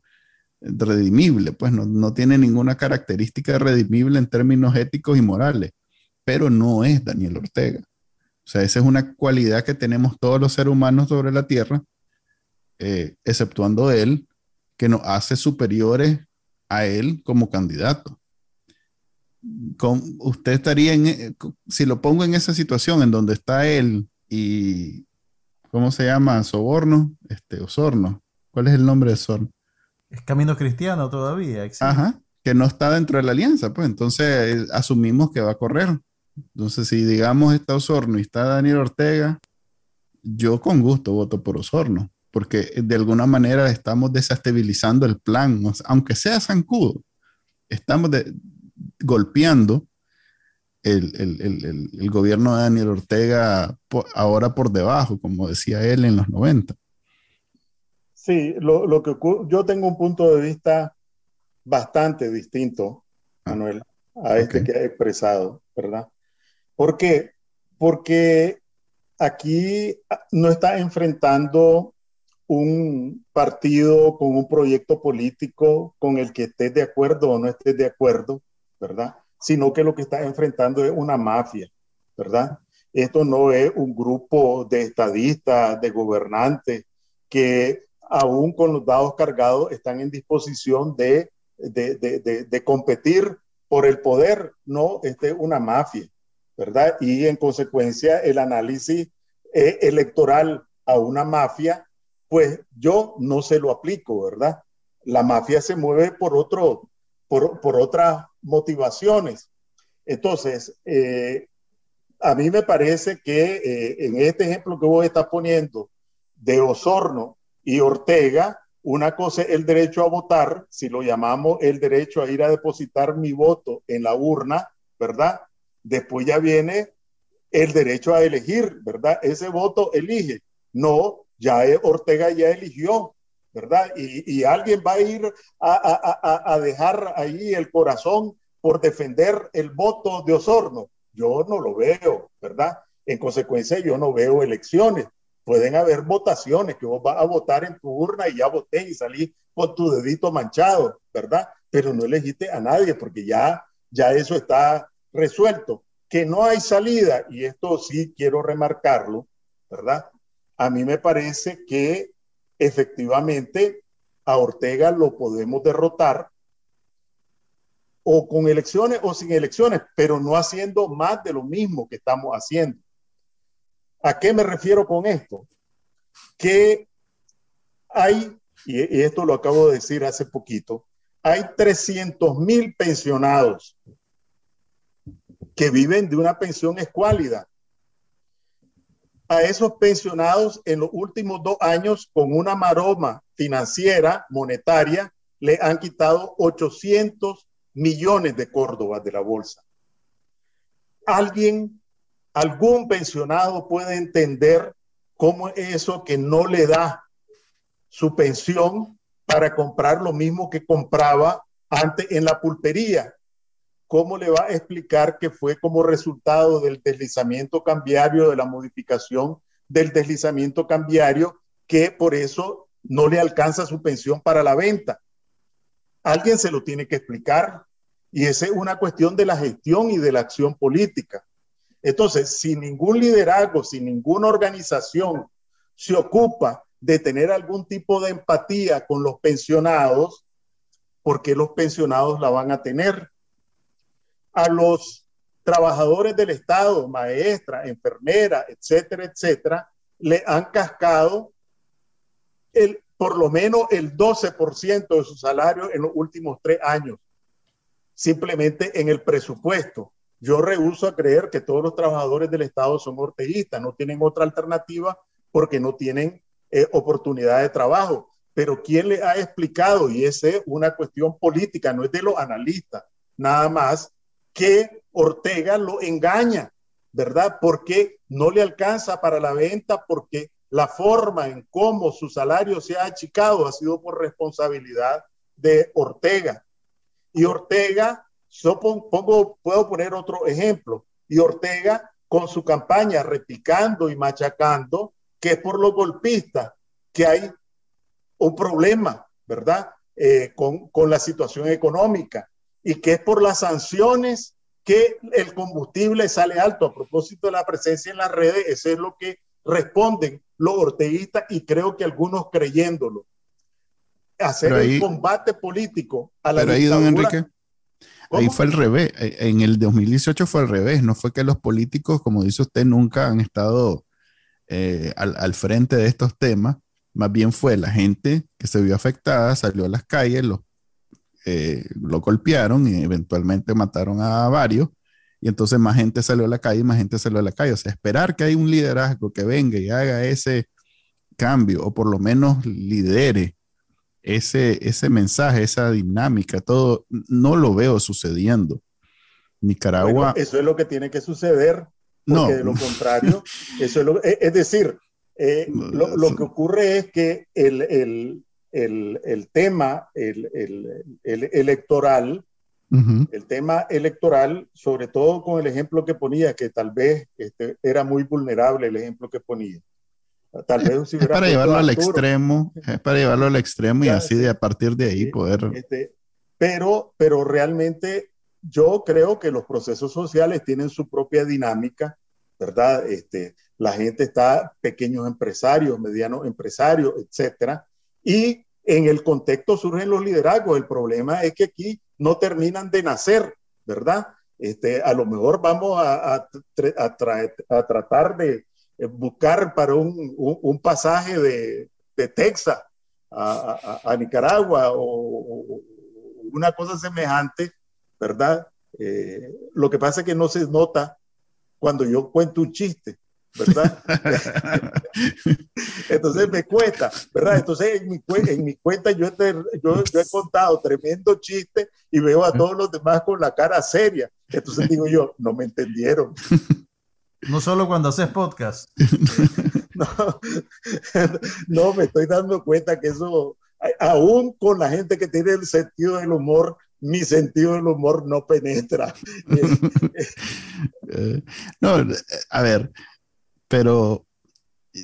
redimible, pues no, no tiene ninguna característica redimible en términos éticos y morales, pero no es Daniel Ortega. O sea, esa es una cualidad que tenemos todos los seres humanos sobre la Tierra, eh, exceptuando él, que nos hace superiores a él como candidato. Con, usted estaría en, eh, si lo pongo en esa situación en donde está él y, ¿cómo se llama? Soborno, este, Osorno. ¿Cuál es el nombre de Osorno? Es Camino Cristiano todavía. Ajá, que no está dentro de la alianza, pues entonces eh, asumimos que va a correr. Entonces, si digamos está Osorno y está Daniel Ortega, yo con gusto voto por Osorno porque de alguna manera estamos desestabilizando el plan, aunque sea zancudo, estamos golpeando el, gobierno de Daniel Ortega ahora por debajo, como decía él en los 90. Sí, lo, que yo tengo un punto de vista bastante distinto, ah, Manuel, a este que ha expresado, ¿verdad? ¿Por qué? Porque aquí no está enfrentando un partido con un proyecto político con el que estés de acuerdo o no estés de acuerdo, ¿verdad? Sino que lo que estás enfrentando es una mafia, ¿verdad? Esto no es un grupo de estadistas, de gobernantes, que aún con los dados cargados están en disposición de, de, competir por el poder, no, este es una mafia, ¿verdad? Y en consecuencia el análisis eh, electoral a una mafia pues yo no se lo aplico, ¿verdad? La mafia se mueve por, otro, por, otras motivaciones. Entonces, eh, a mí me parece que eh, en este ejemplo que vos estás poniendo de Osorno y Ortega, una cosa es el derecho a votar, si lo llamamos el derecho a ir a depositar mi voto en la urna, ¿verdad? Después ya viene el derecho a elegir, ¿verdad? Ese voto elige. No ya Ortega ya eligió, ¿verdad? Y, alguien va a ir a, dejar ahí el corazón por defender el voto de Osorno. Yo no lo veo, ¿verdad? En consecuencia, yo no veo elecciones. Pueden haber votaciones que vos vas a votar en tu urna y ya voté y salí con tu dedito manchado, ¿verdad? Pero no elegiste a nadie porque ya, ya eso está resuelto. Que no hay salida, y esto sí quiero remarcarlo, ¿verdad? A mí me parece que efectivamente a Ortega lo podemos derrotar o con elecciones o sin elecciones, pero no haciendo más de lo mismo que estamos haciendo. ¿A qué me refiero con esto? Que hay, y esto lo acabo de decir hace poquito, hay 300 mil pensionados que viven de una pensión escuálida. A esos pensionados en los últimos dos años, con una maroma financiera, monetaria, le han quitado 800 millones de Córdobas de la bolsa. ¿Alguien, algún pensionado puede entender cómo es eso que no le da su pensión para comprar lo mismo que compraba antes en la pulpería? ¿Cómo le va a explicar que fue como resultado del deslizamiento cambiario, de la modificación del deslizamiento cambiario, que por eso no le alcanza su pensión para la venta? Alguien se lo tiene que explicar. Y esa es una cuestión de la gestión y de la acción política. Entonces, si ningún liderazgo, si ninguna organización se ocupa de tener algún tipo de empatía con los pensionados, ¿por qué los pensionados la van a tener? A los trabajadores del Estado, maestra, enfermera, etcétera, etcétera, le han cascado el, por lo menos el 12% de su salario en los últimos tres años, simplemente en el presupuesto. Yo rehuso a creer que todos los trabajadores del Estado son orteguistas, no tienen otra alternativa porque no tienen eh, oportunidad de trabajo. Pero ¿quién le ha explicado? Y esa es una cuestión política, no es de los analistas, nada más que Ortega lo engaña, ¿verdad? Porque no le alcanza para la venta, porque la forma en cómo su salario se ha achicado ha sido por responsabilidad de Ortega. Y Ortega, yo pongo, puedo poner otro ejemplo, y Ortega con su campaña repicando y machacando, que es por los golpistas, que hay un problema, ¿verdad? Eh, con, con la situación económica y que es por las sanciones que el combustible sale alto. A propósito de la presencia en las redes, eso es lo que responden los orteguistas y creo que algunos creyéndolo. Hacer el combate político a la Pero ahí, don Enrique, ahí fue al revés. Eh, en el 2018 fue al revés. No fue que los políticos, como dice usted, nunca han estado eh, al, al, frente de estos temas. Más bien fue la gente que se vio afectada, salió a las calles, lo, eh, lo golpearon y eventualmente mataron a varios y entonces más gente salió a la calle, más gente salió a la calle. O sea, esperar que haya un liderazgo que venga y haga ese cambio, o por lo menos lidere ese, ese mensaje, esa dinámica, todo, no lo veo sucediendo. Nicaragua. eso es lo que tiene que suceder, porque no. de lo contrario, eso es, lo, es decir, eh, lo, lo, que ocurre es que el, el, el, el tema el, electoral el tema electoral, sobre todo con el ejemplo que ponía, que tal vez este, era muy vulnerable el ejemplo que ponía. Tal vez es para llevarlo al extremo, es para llevarlo al extremo y así de a partir de ahí poder. Este, pero, pero realmente yo creo que los procesos sociales tienen su propia dinámica, ¿verdad? Este, la gente está, pequeños empresarios, medianos empresarios, etcétera, y en el contexto surgen los liderazgos. El problema es que aquí no terminan de nacer, ¿verdad? Este, a lo mejor vamos a, a, a, tratar de eh, buscar para un, un, pasaje de, de Texas a, Nicaragua o, una cosa semejante, ¿verdad? Eh, lo que pasa es que no se nota cuando yo cuento un chiste. ¿Verdad? Entonces me cuesta, ¿verdad? Entonces en mi, en mi cuenta yo, yo, yo, he contado tremendo chiste y veo a todos los demás con la cara seria. Entonces digo yo, no me entendieron. No solo cuando haces podcast. No, no, me estoy dando cuenta que eso, aún con la gente que tiene el sentido del humor, mi sentido del humor no penetra. Eh, no, a ver, pero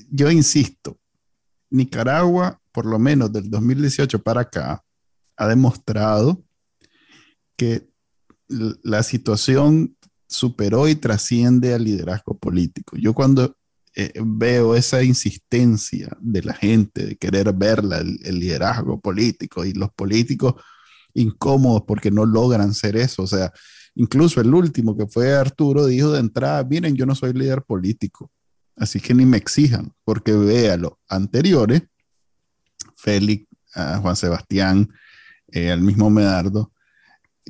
yo insisto, Nicaragua, por lo menos del 2018 para acá, ha demostrado que la situación superó y trasciende al liderazgo político. Yo cuando eh, veo esa insistencia de la gente de querer ver el, liderazgo político y los políticos incómodos porque no logran ser eso. O sea, incluso el último que fue Arturo dijo de entrada, miren, yo no soy líder político, así que ni me exijan, porque vea los anteriores, Félix, Juan Sebastián, eh, al mismo Medardo,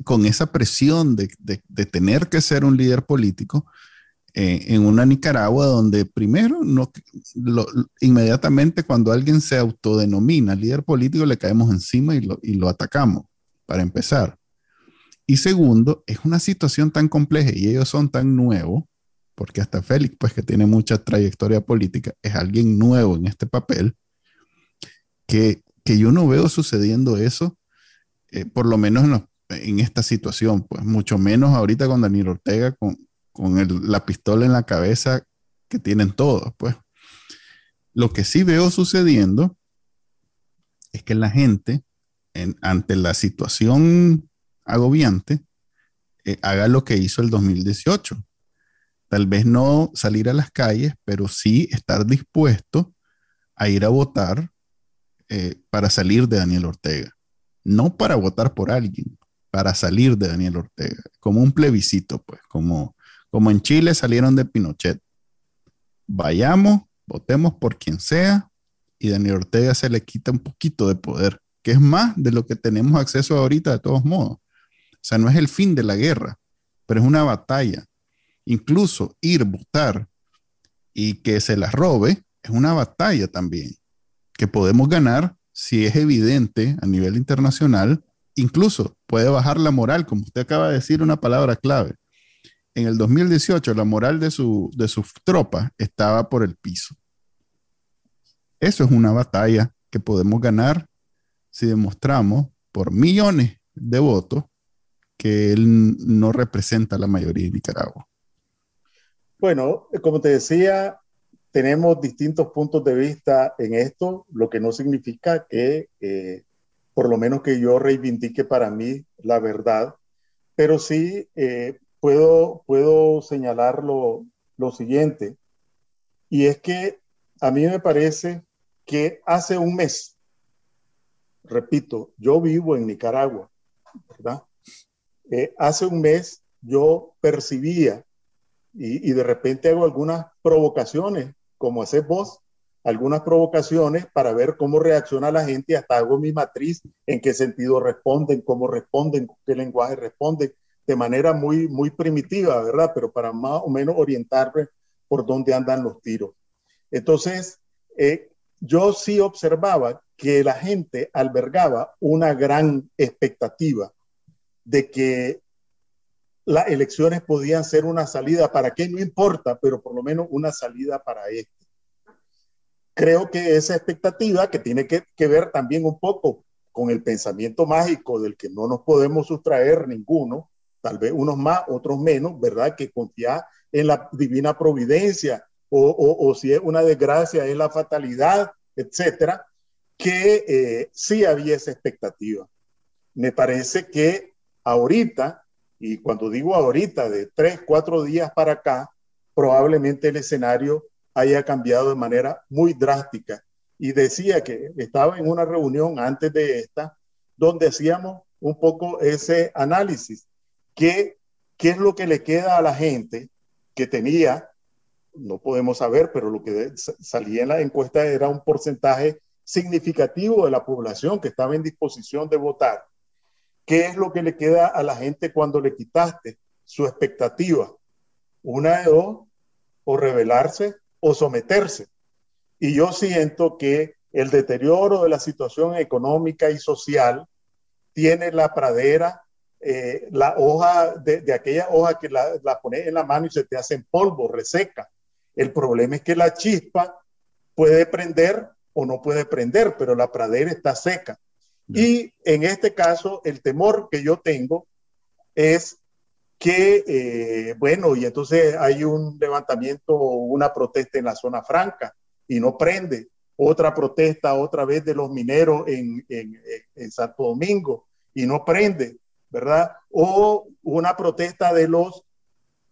con esa presión de, tener que ser un líder político, eh, en una Nicaragua donde primero, inmediatamente cuando alguien se autodenomina líder político, le caemos encima y lo, y lo atacamos, para empezar. Y segundo, es una situación tan compleja y ellos son tan nuevos, porque hasta Félix, pues que tiene mucha trayectoria política, es alguien nuevo en este papel, que, que yo no veo sucediendo eso, eh, por lo menos en, en, esta situación, pues mucho menos ahorita con Daniel Ortega, con, con el, la pistola en la cabeza que tienen todos, pues. Lo que sí veo sucediendo es que la gente, en, ante la situación agobiante, eh, haga lo que hizo el 2018. Tal vez no salir a las calles, pero sí estar dispuesto a ir a votar eh, para salir de Daniel Ortega. No para votar por alguien, para salir de Daniel Ortega, como un plebiscito, pues, como, como en Chile salieron de Pinochet. Vayamos, votemos por quien sea y Daniel Ortega se le quita un poquito de poder, que es más de lo que tenemos acceso ahorita de todos modos. O sea, no es el fin de la guerra, pero es una batalla. Incluso ir, votar y que se la robe es una batalla también, que podemos ganar si es evidente a nivel internacional. Incluso puede bajar la moral, como usted acaba de decir, una palabra clave en el 2018 la moral de, su, de sus tropas estaba por el piso. Eso es una batalla que podemos ganar si demostramos por millones de votos que él no representa a la mayoría de Nicaragua. Bueno, como te decía, tenemos distintos puntos de vista en esto, lo que no significa que, eh, por lo menos que yo reivindique para mí la verdad, pero sí eh, puedo, puedo señalar lo, siguiente, y es que a mí me parece que hace un mes, repito, yo vivo en Nicaragua, ¿verdad? Eh, hace un mes yo percibía y, de repente hago algunas provocaciones, como haces vos, algunas provocaciones para ver cómo reacciona la gente, hasta hago mi matriz, en qué sentido responden, cómo responden, qué lenguaje responden, de manera muy, muy primitiva, ¿verdad? Pero para más o menos orientarme por dónde andan los tiros. Entonces, eh, yo sí observaba que la gente albergaba una gran expectativa de que las elecciones podían ser una salida para qué no importa, pero por lo menos una salida para este. Creo que esa expectativa que tiene que, ver también un poco con el pensamiento mágico del que no nos podemos sustraer ninguno, tal vez unos más, otros menos, ¿verdad? Que confiar en la divina providencia o, si es una desgracia, es la fatalidad, etcétera, que eh, sí había esa expectativa. Me parece que ahorita, y cuando digo ahorita, de tres, cuatro días para acá, probablemente el escenario haya cambiado de manera muy drástica. Y decía que estaba en una reunión antes de esta, donde hacíamos un poco ese análisis ¿Qué, ¿Qué es lo que le queda a la gente que tenía? No podemos saber, pero lo que salía en la encuesta era un porcentaje significativo de la población que estaba en disposición de votar. ¿Qué es lo que le queda a la gente cuando le quitaste su expectativa? Una de dos, o rebelarse o someterse. Y yo siento que el deterioro de la situación económica y social tiene la pradera eh, la hoja de, aquella hoja que la, la pones en la mano y se te hace en polvo, reseca. El problema es que la chispa puede prender o no puede prender, pero la pradera está seca. Y en este caso, el temor que yo tengo es que, eh, bueno, y entonces hay un levantamiento, una protesta en la zona franca y no prende. Otra protesta otra vez de los mineros en, en, en Santo Domingo y no prende. ¿verdad? O una protesta de los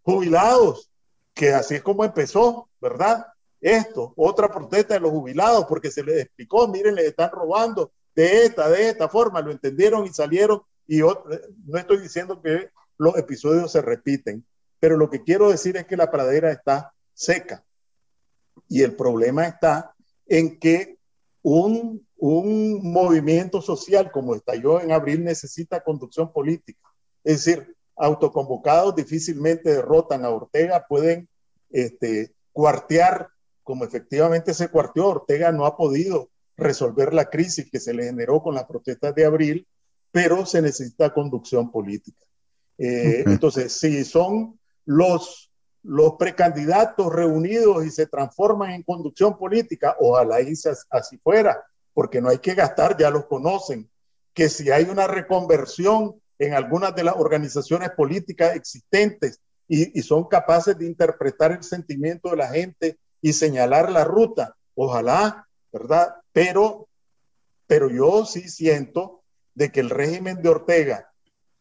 jubilados, que así es como empezó, ¿verdad? Esto, otra protesta de los jubilados, porque se les explicó, miren, les están robando de esta, de esta forma, lo entendieron y salieron y no estoy diciendo que los episodios se repiten, pero lo que quiero decir es que la pradera está seca. Y el problema está en que un, un movimiento social como estalló en abril necesita conducción política. Es decir, autoconvocados difícilmente derrotan a Ortega, pueden este, cuartear, como efectivamente se cuarteó, Ortega no ha podido resolver la crisis que se le generó con las protestas de abril, pero se necesita conducción política. Eh, entonces, si son los, los precandidatos reunidos y se transforman en conducción política, ojalá y así fuera, porque no hay que gastar, ya los conocen, que si hay una reconversión en algunas de las organizaciones políticas existentes y, y, son capaces de interpretar el sentimiento de la gente y señalar la ruta. Ojalá, ¿verdad? Pero, pero yo sí siento de que el régimen de Ortega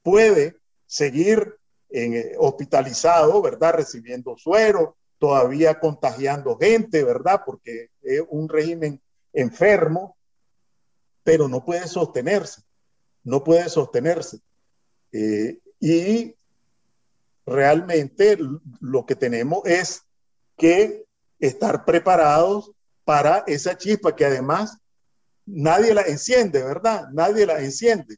puede seguir en, eh, hospitalizado, ¿verdad? Recibiendo suero, todavía contagiando gente, ¿verdad? Porque es un régimen enfermo, pero no puede sostenerse, no puede sostenerse. Eh, y realmente lo que tenemos es que estar preparados para esa chispa que además nadie la enciende, ¿verdad? Nadie la enciende.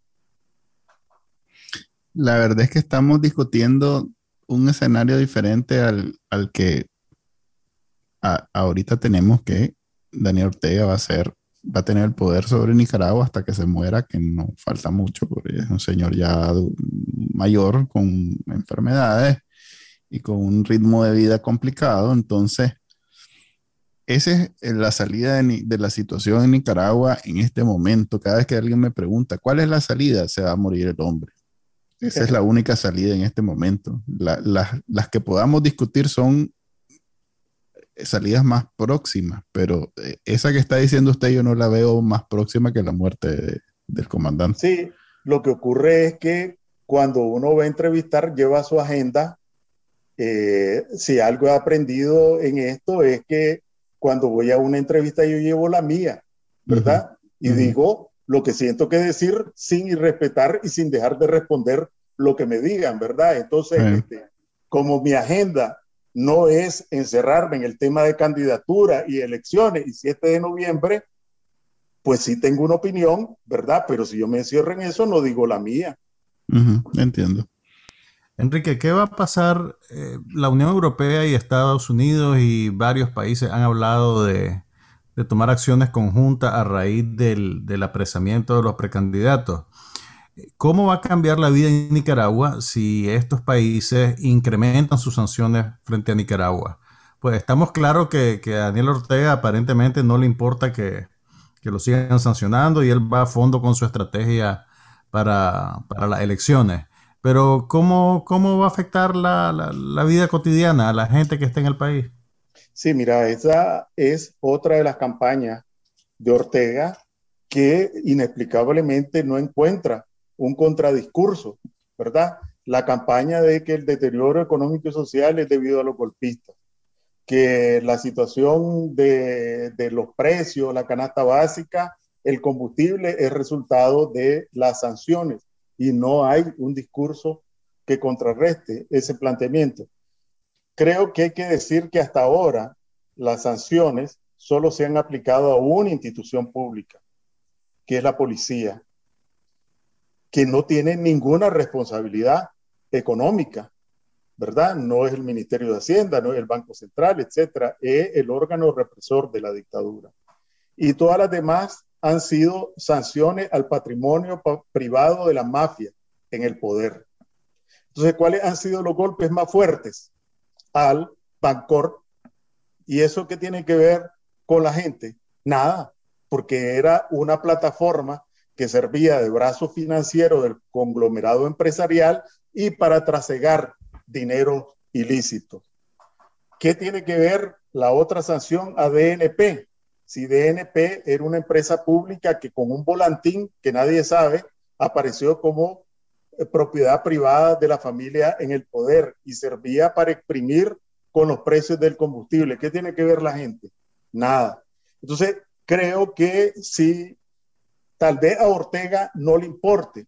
La verdad es que estamos discutiendo un escenario diferente al, que ahorita tenemos que Daniel Ortega va a ser va a tener el poder sobre Nicaragua hasta que se muera, que no falta mucho, porque es un señor ya mayor con enfermedades y con un ritmo de vida complicado. Entonces, esa es la salida de, la situación en Nicaragua en este momento. Cada vez que alguien me pregunta, ¿cuál es la salida? Se va a morir el hombre. Esa es la única salida en este momento. las que podamos discutir son salidas más próximas, pero eh, esa que está diciendo usted yo no la veo más próxima que la muerte del comandante. Sí, lo que ocurre es que cuando uno va a entrevistar lleva su agenda. Eh, si algo he aprendido en esto es que cuando voy a una entrevista yo llevo la mía, ¿verdad? Y digo lo que siento que decir sin irrespetar y sin dejar de responder lo que me digan, ¿verdad? Entonces, este, como mi agenda no es encerrarme en el tema de candidatura y elecciones y 7 de noviembre, pues sí tengo una opinión, ¿verdad? Pero si yo me encierro en eso, no digo la mía. entiendo. Enrique, ¿qué va a pasar? Eh, la Unión Europea y Estados Unidos y varios países han hablado de, tomar acciones conjuntas a raíz del, del apresamiento de los precandidatos. ¿Cómo va a cambiar la vida en Nicaragua si estos países incrementan sus sanciones frente a Nicaragua? Pues estamos claros que, a Daniel Ortega aparentemente no le importa que, lo sigan sancionando y él va a fondo con su estrategia para, las elecciones. Pero ¿cómo, cómo va a afectar la, la, vida cotidiana a la gente que está en el país? Sí, mira, esa es otra de las campañas de Ortega que inexplicablemente no encuentra un contradiscurso, ¿verdad? La campaña de que el deterioro económico y social es debido a los golpistas, que la situación de, de los precios, la canasta básica, el combustible es resultado de las sanciones y no hay un discurso que contrarreste ese planteamiento. Creo que hay que decir que hasta ahora las sanciones solo se han aplicado a una institución pública, que es la policía que no tiene ninguna responsabilidad económica, ¿verdad? No es el Ministerio de Hacienda, no es el Banco Central, etcétera, es el órgano represor de la dictadura. Y todas las demás han sido sanciones al patrimonio privado de la mafia en el poder. Entonces, ¿cuáles han sido los golpes más fuertes? Al Bancor. ¿Y eso qué tiene que ver con la gente? Nada, porque era una plataforma que servía de brazo financiero del conglomerado empresarial y para trasegar dinero ilícito. ¿Qué tiene que ver la otra sanción a DNP? Si DNP era una empresa pública que con un volantín que nadie sabe apareció como eh, propiedad privada de la familia en el poder y servía para exprimir con los precios del combustible. ¿Qué tiene que ver la gente? Nada. Entonces, creo que si Tal vez a Ortega no le importe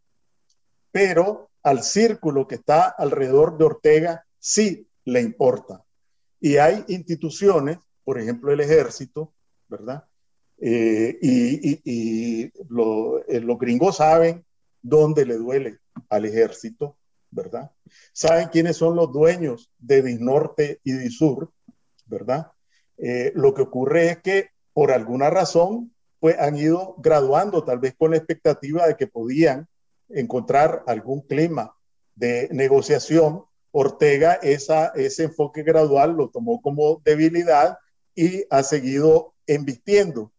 pero al círculo que está alrededor de Ortega sí le importa. Y hay instituciones, por ejemplo el ejército, ¿verdad? Eh, y, eh, los gringos saben dónde le duele al ejército, ¿verdad? Saben quiénes son los dueños de Disnorte y Disur, ¿verdad? Eh, lo que ocurre es que por alguna razón, pues han ido graduando, tal vez con la expectativa de que podían encontrar algún clima de negociación. Ortega esa, ese enfoque gradual lo tomó como debilidad y ha seguido embistiendo.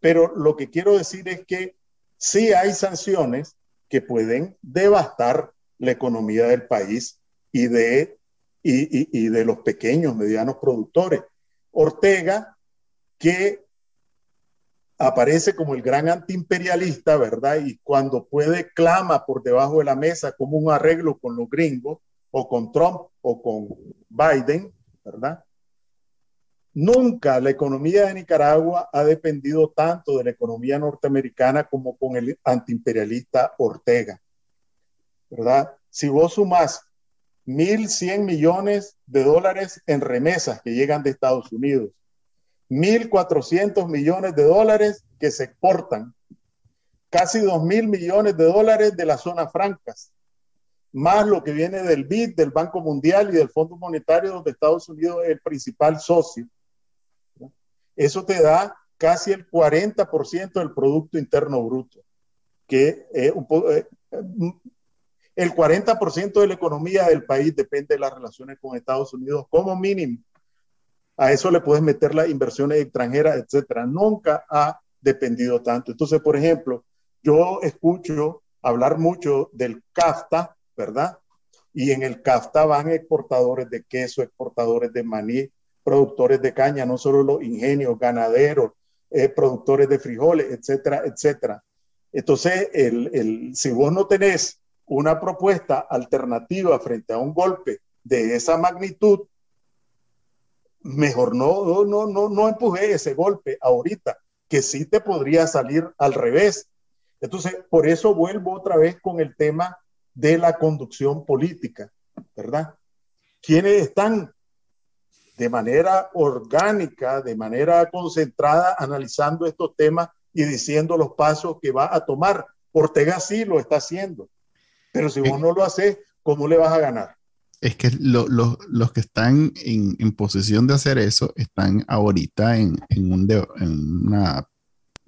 Pero lo que quiero decir es que sí hay sanciones que pueden devastar la economía del país y de, y, y de los pequeños, medianos productores. Ortega, que aparece como el gran antiimperialista, ¿verdad? Y cuando puede clama por debajo de la mesa como un arreglo con los gringos o con Trump o con Biden, ¿verdad? Nunca la economía de Nicaragua ha dependido tanto de la economía norteamericana como con el antiimperialista Ortega, ¿verdad? Si vos sumás 1.100 millones de dólares en remesas que llegan de Estados Unidos, 1.400 millones de dólares que se exportan, casi 2.000 millones de dólares de las zonas francas, más lo que viene del BID, del Banco Mundial y del Fondo Monetario, donde Estados Unidos es el principal socio. Eso te da casi el 40% del Producto Interno Bruto, que eh, el 40% de la economía del país depende de las relaciones con Estados Unidos como mínimo. A eso le puedes meter las inversiones extranjeras, etcétera. Nunca ha dependido tanto. Entonces, por ejemplo, yo escucho hablar mucho del CAFTA, ¿verdad? Y en el CAFTA van exportadores de queso, exportadores de maní, productores de caña, no solo los ingenios, ganaderos, eh, productores de frijoles, etcétera, etcétera. Entonces, el, el, si vos no tenés una propuesta alternativa frente a un golpe de esa magnitud, mejor no, no, no, no empuje ese golpe ahorita, que sí te podría salir al revés. Entonces, por eso vuelvo otra vez con el tema de la conducción política, ¿verdad? Quienes están de manera orgánica, de manera concentrada, analizando estos temas y diciendo los pasos que va a tomar. Ortega sí lo está haciendo, pero si vos no lo haces, ¿cómo le vas a ganar? Es que los que están en, en, posición de hacer eso están ahorita en, en, un en una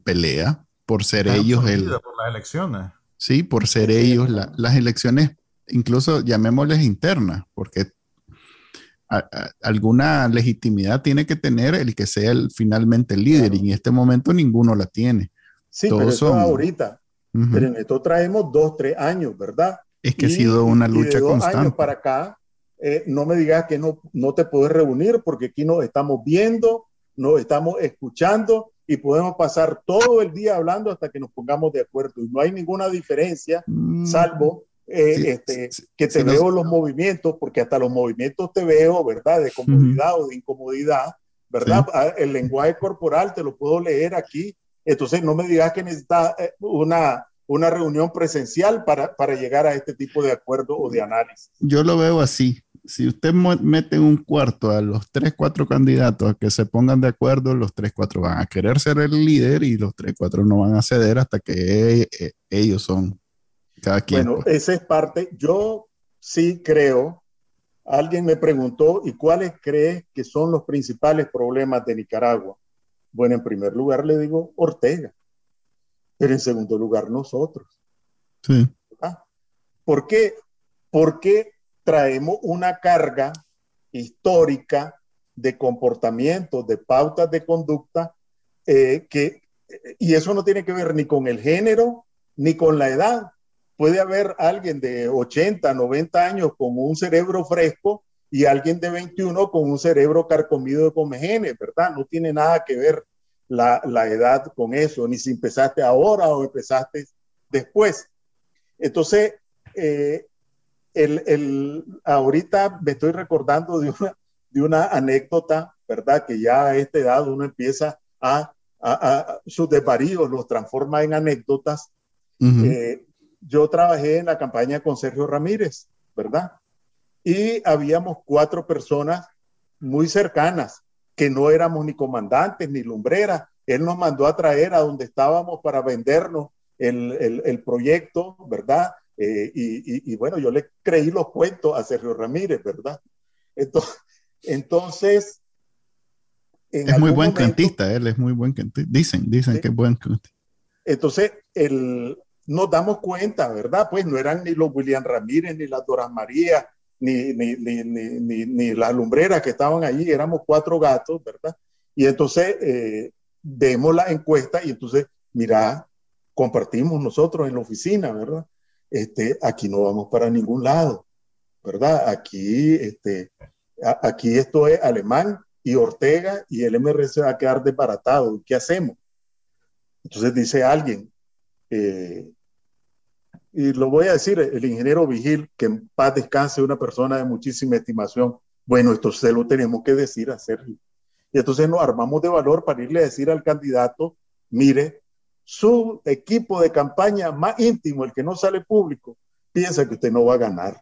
pelea por ser ellos el... Por las elecciones. Sí, por ser ellos las elecciones, incluso llamémosles internas, porque alguna legitimidad tiene que tener el que sea el, finalmente el líder y en este momento ninguno la tiene. Sí, pero eso ahorita. Pero en esto traemos dos, tres años, ¿verdad? Es que ha sido una lucha y de constante. años para acá eh, no me digas que no, no te puedes reunir porque aquí nos estamos viendo, nos estamos escuchando y podemos pasar todo el día hablando hasta que nos pongamos de acuerdo. Y no hay ninguna diferencia, mm. salvo eh, este, que te veo los movimientos, porque hasta los movimientos te veo, ¿verdad? De comodidad o de incomodidad, ¿verdad? Ah, el lenguaje corporal te lo puedo leer aquí. Entonces, no me digas que necesitas eh, una, una reunión presencial para, para llegar a este tipo de acuerdo o de análisis. Yo lo veo así si usted mete en un cuarto a los tres, cuatro candidatos a que se pongan de acuerdo, los tres, cuatro van a querer ser el líder y los tres, cuatro no van a ceder hasta que e, ellos son cada quien. Bueno, esa es parte. Yo sí creo, alguien me preguntó, ¿y cuáles cree que son los principales problemas de Nicaragua? Bueno, en primer lugar le digo Ortega, pero en segundo lugar nosotros. Sí. ¿Por qué? Porque traemos una carga histórica de comportamientos, de pautas de conducta, eh, que, y eso no tiene que ver ni con el género ni con la edad. Puede haber alguien de 80, 90 años con un cerebro fresco y alguien de 21 con un cerebro carcomido de comegenes, ¿verdad? No tiene nada que ver la, la edad con eso, ni si empezaste ahora o empezaste después. Entonces, eh, el, el, ahorita me estoy recordando de una, de una anécdota, ¿verdad? Que ya a esta edad uno empieza a, a, sus desvaríos los transforma en anécdotas. Eh, yo trabajé en la campaña con Sergio Ramírez, ¿verdad? Y habíamos cuatro personas muy cercanas, que no éramos ni comandantes ni lumbreras. Él nos mandó a traer a donde estábamos para vendernos el, el, proyecto, ¿verdad? Eh, y, y, bueno, yo le creí los cuentos a Sergio Ramírez, ¿verdad? Entonces, entonces es muy buen cantista, él es muy buen cantista. Dicen, dicen que es buen cantista. Entonces, el, nos damos cuenta, ¿verdad? Pues no eran ni los William Ramírez, ni las Doras María, ni, ni, ni, ni, las lumbreras que estaban allí, éramos cuatro gatos, ¿verdad? Y entonces eh, vemos la encuesta y entonces, mira, compartimos nosotros en la oficina, ¿verdad? Este, aquí no vamos para ningún lado, ¿verdad? Aquí, este, aquí esto es alemán y Ortega y el MRC va a quedar desbaratado. ¿Qué hacemos? Entonces dice alguien, eh, y lo voy a decir, el ingeniero Vigil, que en paz descanse, una persona de muchísima estimación, bueno, esto se lo tenemos que decir a Sergio. Y entonces nos armamos de valor para irle a decir al candidato, mire, su equipo de campaña más íntimo, el que no sale público, piensa que usted no va a ganar.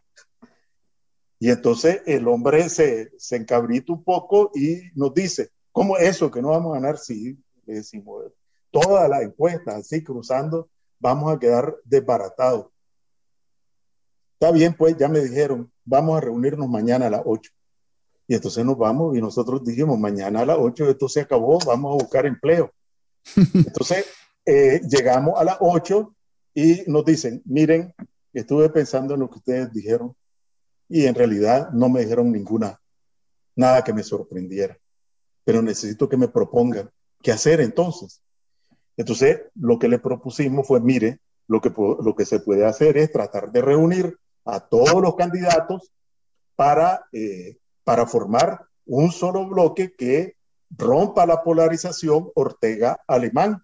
Y entonces el hombre se, se encabrita un poco y nos dice, ¿cómo es eso que no vamos a ganar? Sí, le decimos, todas las encuestas así cruzando, vamos a quedar desbaratados. Está bien, pues ya me dijeron, vamos a reunirnos mañana a las 8. Y entonces nos vamos y nosotros dijimos, mañana a las 8 esto se acabó, vamos a buscar empleo. Entonces eh, llegamos a las 8 y nos dicen, miren, estuve pensando en lo que ustedes dijeron y en realidad no me dijeron ninguna, nada que me sorprendiera, pero necesito que me propongan qué hacer entonces. Entonces, lo que le propusimos fue, mire, lo que, lo que se puede hacer es tratar de reunir a todos los candidatos para, eh, para formar un solo bloque que rompa la polarización Ortega-Alemán.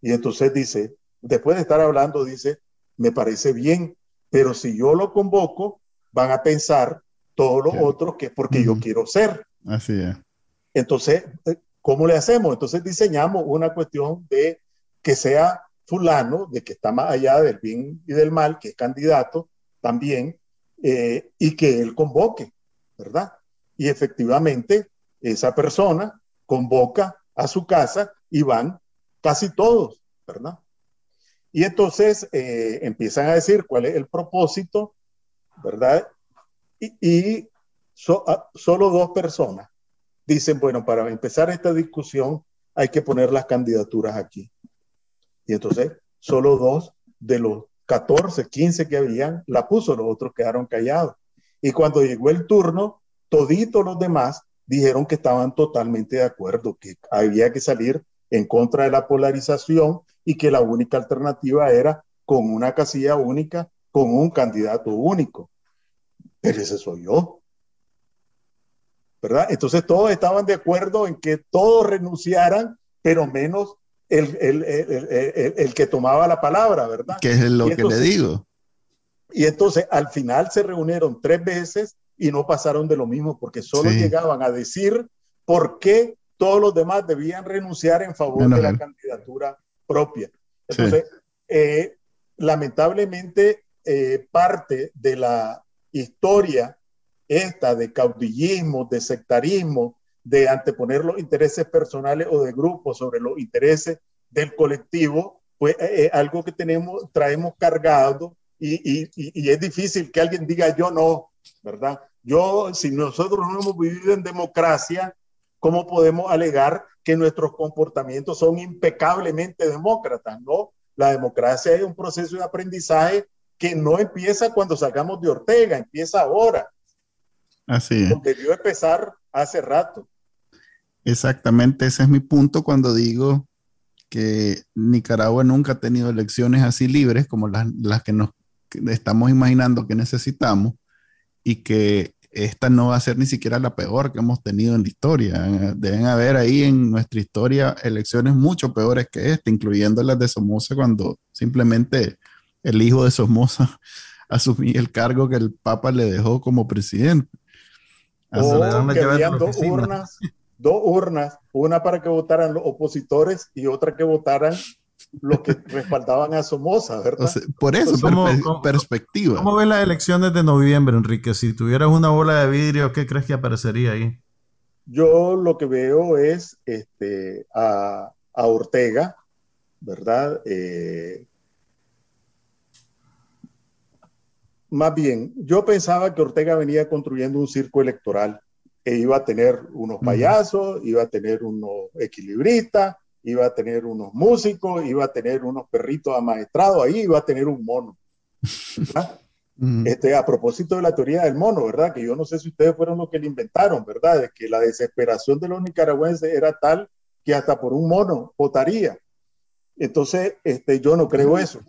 Y entonces dice, después de estar hablando, dice, me parece bien, pero si yo lo convoco, van a pensar todos los otros que es porque yo quiero ser. Así es. Entonces, eh, ¿cómo le hacemos? Entonces diseñamos una cuestión de que sea fulano, de que está más allá del bien y del mal, que es candidato también, eh, y que él convoque, ¿verdad? Y efectivamente, esa persona convoca a su casa y van casi todos, ¿verdad? Y entonces eh, empiezan a decir cuál es el propósito ¿verdad? Y, solo dos personas dicen, bueno, para empezar esta discusión hay que poner las candidaturas aquí. Y entonces, solo dos de los 14, 15 que habían, la puso, los otros quedaron callados. Y cuando llegó el turno, toditos los demás dijeron que estaban totalmente de acuerdo, que había que salir en contra de la polarización y que la única alternativa era con una casilla única, con un candidato único pero ese soy yo. ¿Verdad? Entonces todos estaban de acuerdo en que todos renunciaran, pero menos el, el, el, el que tomaba la palabra, ¿verdad? Que es lo que le digo. Y entonces al final se reunieron tres veces y no pasaron de lo mismo porque solo llegaban a decir por qué todos los demás debían renunciar en favor de la candidatura propia. Entonces, eh, lamentablemente, eh, parte de la, historia esta de caudillismo, de sectarismo, de anteponer los intereses personales o de grupos sobre los intereses del colectivo, pues es eh, eh, algo que tenemos, traemos cargado y, y, y, es difícil que alguien diga yo no, ¿verdad? Yo, si nosotros no hemos vivido en democracia, ¿cómo podemos alegar que nuestros comportamientos son impecablemente demócratas? No, la democracia es un proceso de aprendizaje que no empieza cuando salgamos de Ortega, empieza ahora. Así es. Debió empezar hace rato. Exactamente, ese es mi punto cuando digo que Nicaragua nunca ha tenido elecciones así libres como las, las que nos estamos imaginando que necesitamos y que esta no va a ser ni siquiera la peor que hemos tenido en la historia. Deben haber ahí en nuestra historia elecciones mucho peores que esta, incluyendo las de Somoza cuando simplemente el hijo de Somoza asumir el cargo que el Papa le dejó como presidente. O que habían dos urnas, dos urnas, una para que votaran los opositores y otra que votaran los que respaldaban a Somoza, ¿verdad? por eso, como perspectiva. ¿Cómo ves las elecciones de noviembre, Enrique? Si tuvieras una bola de vidrio, ¿qué crees que aparecería ahí? Yo lo que veo es este, a, Ortega, ¿verdad? Eh, más bien, yo pensaba que Ortega venía construyendo un circo electoral e iba a tener unos payasos, iba a tener unos equilibristas, iba a tener unos músicos, iba a tener unos perritos amaestrados ahí, iba a tener un mono. Este, a propósito de la teoría del mono, ¿verdad? Que yo no sé si ustedes fueron los que le inventaron, ¿verdad? De que la desesperación de los nicaragüenses era tal que hasta por un mono votaría. Entonces, este, yo no creo eso.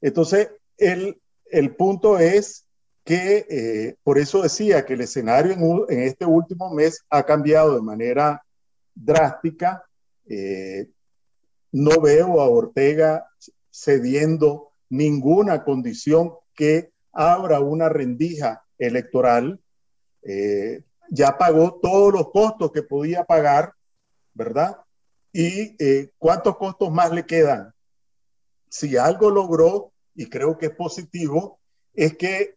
Entonces, el, el punto es que, eh, por eso decía que el escenario en, este último mes ha cambiado de manera drástica. Eh, no veo a Ortega cediendo ninguna condición que abra una rendija electoral, eh, ya pagó todos los costos que podía pagar, ¿verdad? ¿Y cuántos costos más le quedan? Si algo logró, y creo que es positivo, es que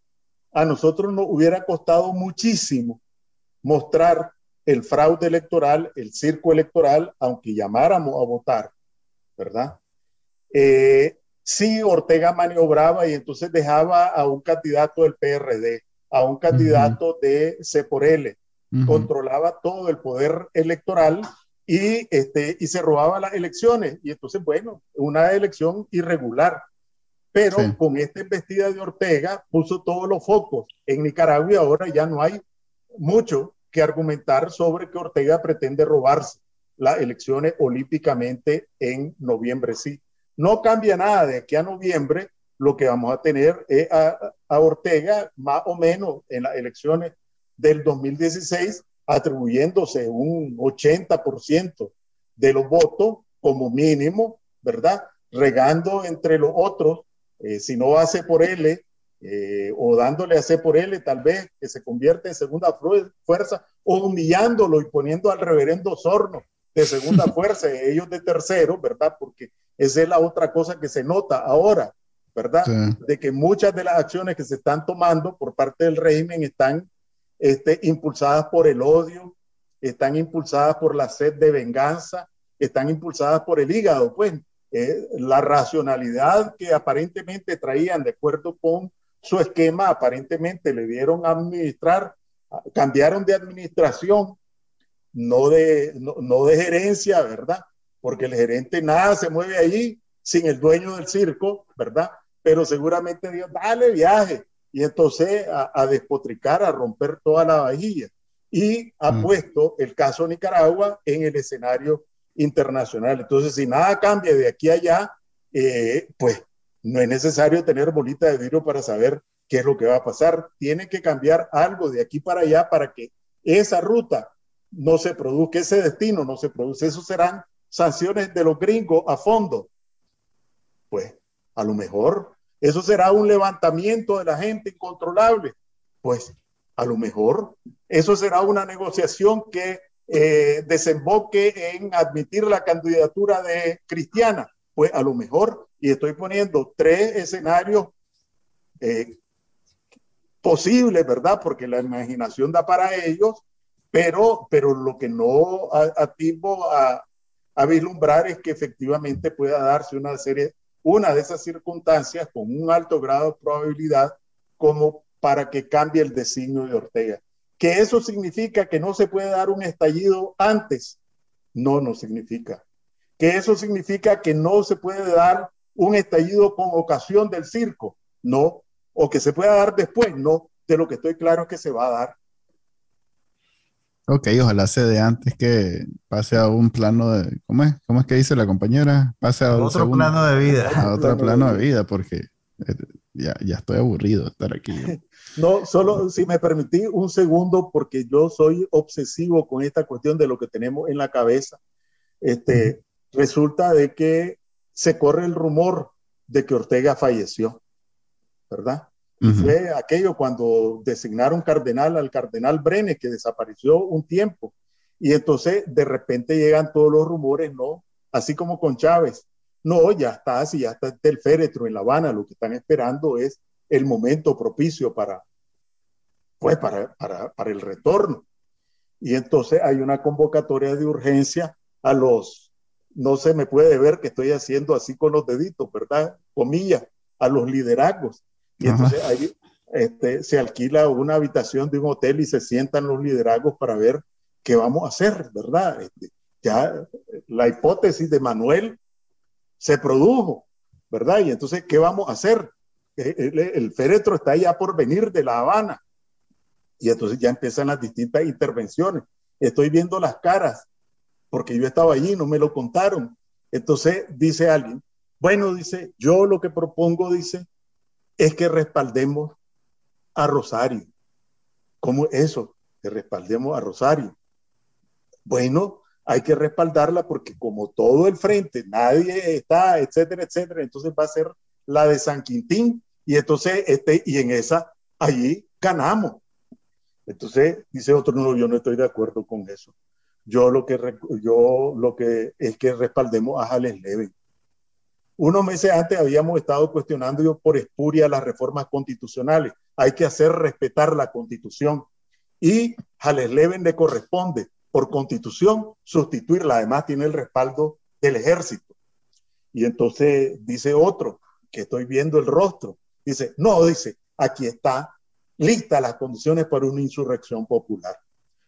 a nosotros nos hubiera costado muchísimo mostrar el fraude electoral, el circo electoral, aunque llamáramos a votar, ¿verdad? Eh, sí Ortega maniobraba y entonces dejaba a un candidato del PRD, a un candidato de C por L, controlaba todo el poder electoral y, este, y se robaba las elecciones. Y entonces, bueno, una elección irregular. Pero con esta investida de Ortega puso todos los focos en Nicaragua y ahora ya no hay mucho que argumentar sobre que Ortega pretende robarse las elecciones olímpicamente en noviembre, sí. No cambia nada de aquí a noviembre, lo que vamos a tener es a, Ortega más o menos en las elecciones del 2016 atribuyéndose un 80% de los votos como mínimo, ¿verdad? Regando entre los otros, eh, si no hace por L, eh, o dándole a C por L, tal vez que se convierte en segunda fuerza, o humillándolo y poniendo al reverendo Sorno de segunda fuerza ellos de tercero, ¿verdad? Porque esa es la otra cosa que se nota ahora, ¿verdad? De que muchas de las acciones que se están tomando por parte del régimen están este, impulsadas por el odio, están impulsadas por la sed de venganza, están impulsadas por el hígado, pues eh, la racionalidad que aparentemente traían de acuerdo con su esquema, aparentemente le dieron a administrar, cambiaron de administración, no de, no de gerencia, ¿verdad? porque el gerente nada se mueve allí sin el dueño del circo, ¿verdad? Pero seguramente Dios, dale viaje. Y entonces a, despotricar, a romper toda la vajilla. Y ha mm. puesto el caso Nicaragua en el escenario internacional. Entonces, si nada cambia de aquí a allá, eh, pues no es necesario tener bolita de vidrio para saber qué es lo que va a pasar. Tiene que cambiar algo de aquí para allá para que esa ruta no se produzca, ese destino no se produce. Eso serán sanciones de los gringos a fondo. Pues a lo mejor eso será un levantamiento de la gente incontrolable. Pues a lo mejor eso será una negociación que eh, desemboque en admitir la candidatura de Cristiana. Pues a lo mejor, y estoy poniendo tres escenarios eh, posibles, ¿verdad? Porque la imaginación da para ellos, pero, pero lo que no atisbo a, a vislumbrar es que efectivamente pueda darse una serie, una de esas circunstancias con un alto grado de probabilidad como para que cambie el designio de Ortega. ¿Que eso significa que no se puede dar un estallido antes? No, no significa. ¿Que eso significa que no se puede dar un estallido con ocasión del circo? No. ¿O que se pueda dar después? No. De lo que estoy claro es que se va a dar. Ok, ojalá se de antes que pase a un plano de. ¿Cómo es? ¿Cómo es que dice la compañera? Pase a otro plano de vida. A otro plano de vida, porque eh, ya, ya estoy aburrido de estar aquí. No, solo si me permití un segundo, porque yo soy obsesivo con esta cuestión de lo que tenemos en la cabeza. Este, Resulta de que se corre el rumor de que Ortega falleció, ¿verdad? Fue aquello cuando designaron cardenal al cardenal Brenes, que desapareció un tiempo. Y entonces de repente llegan todos los rumores, ¿no? Así como con Chávez. No, ya está, si ya está el féretro en La Habana, lo que están esperando es el momento propicio para, pues, para, para, para el retorno. Y entonces hay una convocatoria de urgencia a los, no se me puede ver que estoy haciendo así con los deditos, ¿verdad? Comillas, a los liderazgos. Y entonces ahí este, se alquila una habitación de un hotel y se sientan los liderazgos para ver qué vamos a hacer, ¿verdad? Este, ya la hipótesis de Manuel se produjo, ¿verdad? Y entonces, ¿qué vamos a hacer? Eh, el, el, féretro está ya por venir de La Habana. Y entonces ya empiezan las distintas intervenciones. Estoy viendo las caras, porque yo estaba allí, no me lo contaron. Entonces dice alguien, bueno, dice, yo lo que propongo, dice, es que respaldemos a Rosario. ¿Cómo eso? Que respaldemos a Rosario. Bueno, hay que respaldarla porque como todo el frente, nadie está, etcétera, etcétera, entonces va a ser la de San Quintín y entonces, este, y en esa, allí ganamos. Entonces, dice otro, no, yo no estoy de acuerdo con eso. Yo lo que, yo lo que es que respaldemos a Jales Leven. Unos meses antes habíamos estado cuestionando por espuria las reformas constitucionales. Hay que hacer respetar la constitución. Y Jales Leven le corresponde por constitución sustituirla. Además, tiene el respaldo del ejército. Y entonces dice otro, que estoy viendo el rostro, dice, no, dice, aquí está lista las condiciones para una insurrección popular.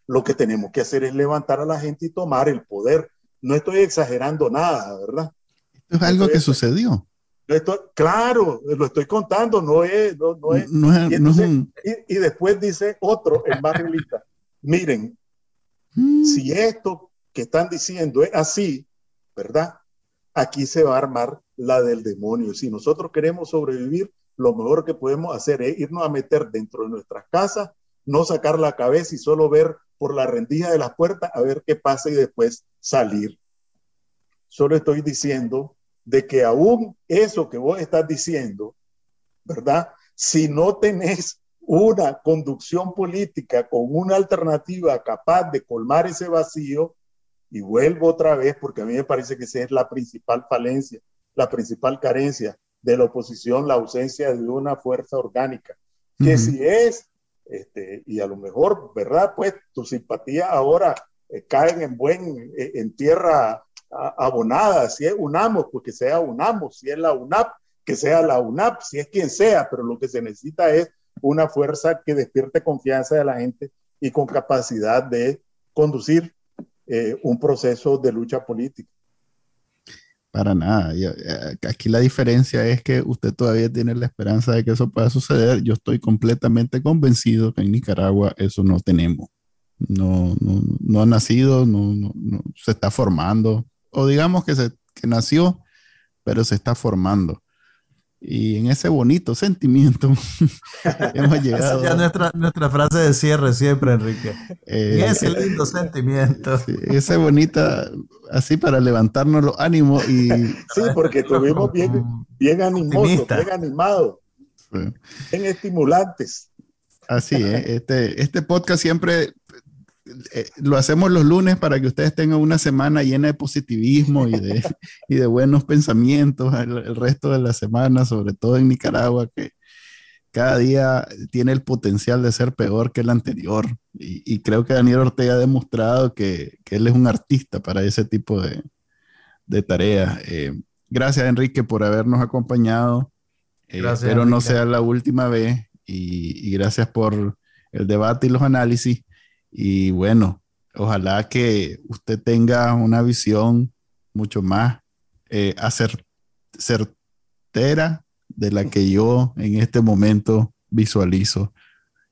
Lo que tenemos que hacer es levantar a la gente y tomar el poder. No estoy exagerando nada, ¿verdad? Esto es algo que sucedió. Esto, claro, lo estoy contando, no es. No, es, y, después dice otro, el más realista. Miren, Mm. Si esto que están diciendo es así, ¿verdad? Aquí se va a armar la del demonio. Si nosotros queremos sobrevivir, lo mejor que podemos hacer es irnos a meter dentro de nuestras casas, no sacar la cabeza y solo ver por la rendija de la puerta a ver qué pasa y después salir. Solo estoy diciendo de que aún eso que vos estás diciendo, ¿verdad? Si no tenés una conducción política con una alternativa capaz de colmar ese vacío, y vuelvo otra vez porque a mí me parece que esa es la principal falencia, la principal carencia de la oposición, la ausencia de una fuerza orgánica, que si es, este, y a lo mejor, ¿verdad? Pues tu simpatía ahora eh, caen en buen, eh, en tierra abonada, si es UNAMOS, pues que sea UNAMOS, si es la UNAP, que sea la UNAP, si es quien sea, pero lo que se necesita es una fuerza que despierte confianza de la gente y con capacidad de conducir eh, un proceso de lucha política. Para nada. Eh, aquí la diferencia es que usted todavía tiene la esperanza de que eso pueda suceder. Yo estoy completamente convencido que en Nicaragua eso no tenemos. No, no, ha nacido, no, no, se está formando. O digamos que, se, que nació, pero se está formando. Y en ese bonito sentimiento hemos llegado. Esa es nuestra, frase de cierre siempre, Enrique. Eh, ese lindo sentimiento. ese bonita, así para levantarnos los ánimos y. Sí, porque tuvimos bien, bien animosos, bien animados, bien estimulantes. Así es, este, este podcast siempre eh, lo hacemos los lunes para que ustedes tengan una semana llena de positivismo y de, y de buenos pensamientos el, resto de la semana, sobre todo en Nicaragua, que cada día tiene el potencial de ser peor que el anterior. Y, creo que Daniel Ortega ha demostrado que, que, él es un artista para ese tipo de, de tareas. Eh, gracias, Enrique, por habernos acompañado. Eh, espero no sea la última vez y, y gracias por el debate y los análisis. Y bueno, ojalá que usted tenga una visión mucho más eh, certera de la que yo en este momento visualizo.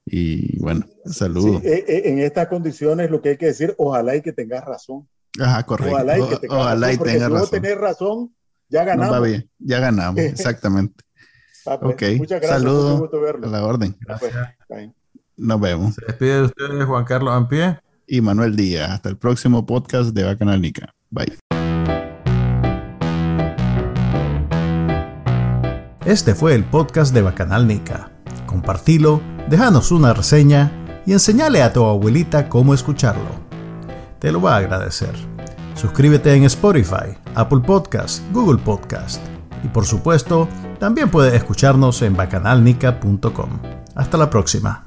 Y bueno, saludos. Eh, eh, en estas condiciones lo que hay que decir, ojalá y que tengas razón. Ajá, correcto. Ojalá y que tengas ojalá razón, y tenga razón. tener razón, ya ganamos. bien, ya ganamos, exactamente. Ah, pues, ok, muchas gracias. Saludos a la orden. Gracias. Nos vemos. Se despide de ustedes Juan Carlos Ampie y Manuel Díaz. Hasta el próximo podcast de Bacanalnica. Bye. Este fue el podcast de Bacanalnica. Compartilo, déjanos una reseña y enseñale a tu abuelita cómo escucharlo. Te lo va a agradecer. Suscríbete en Spotify, Apple Podcast, Google Podcast. Y por supuesto, también puedes escucharnos en bacanalnica.com. Hasta la próxima.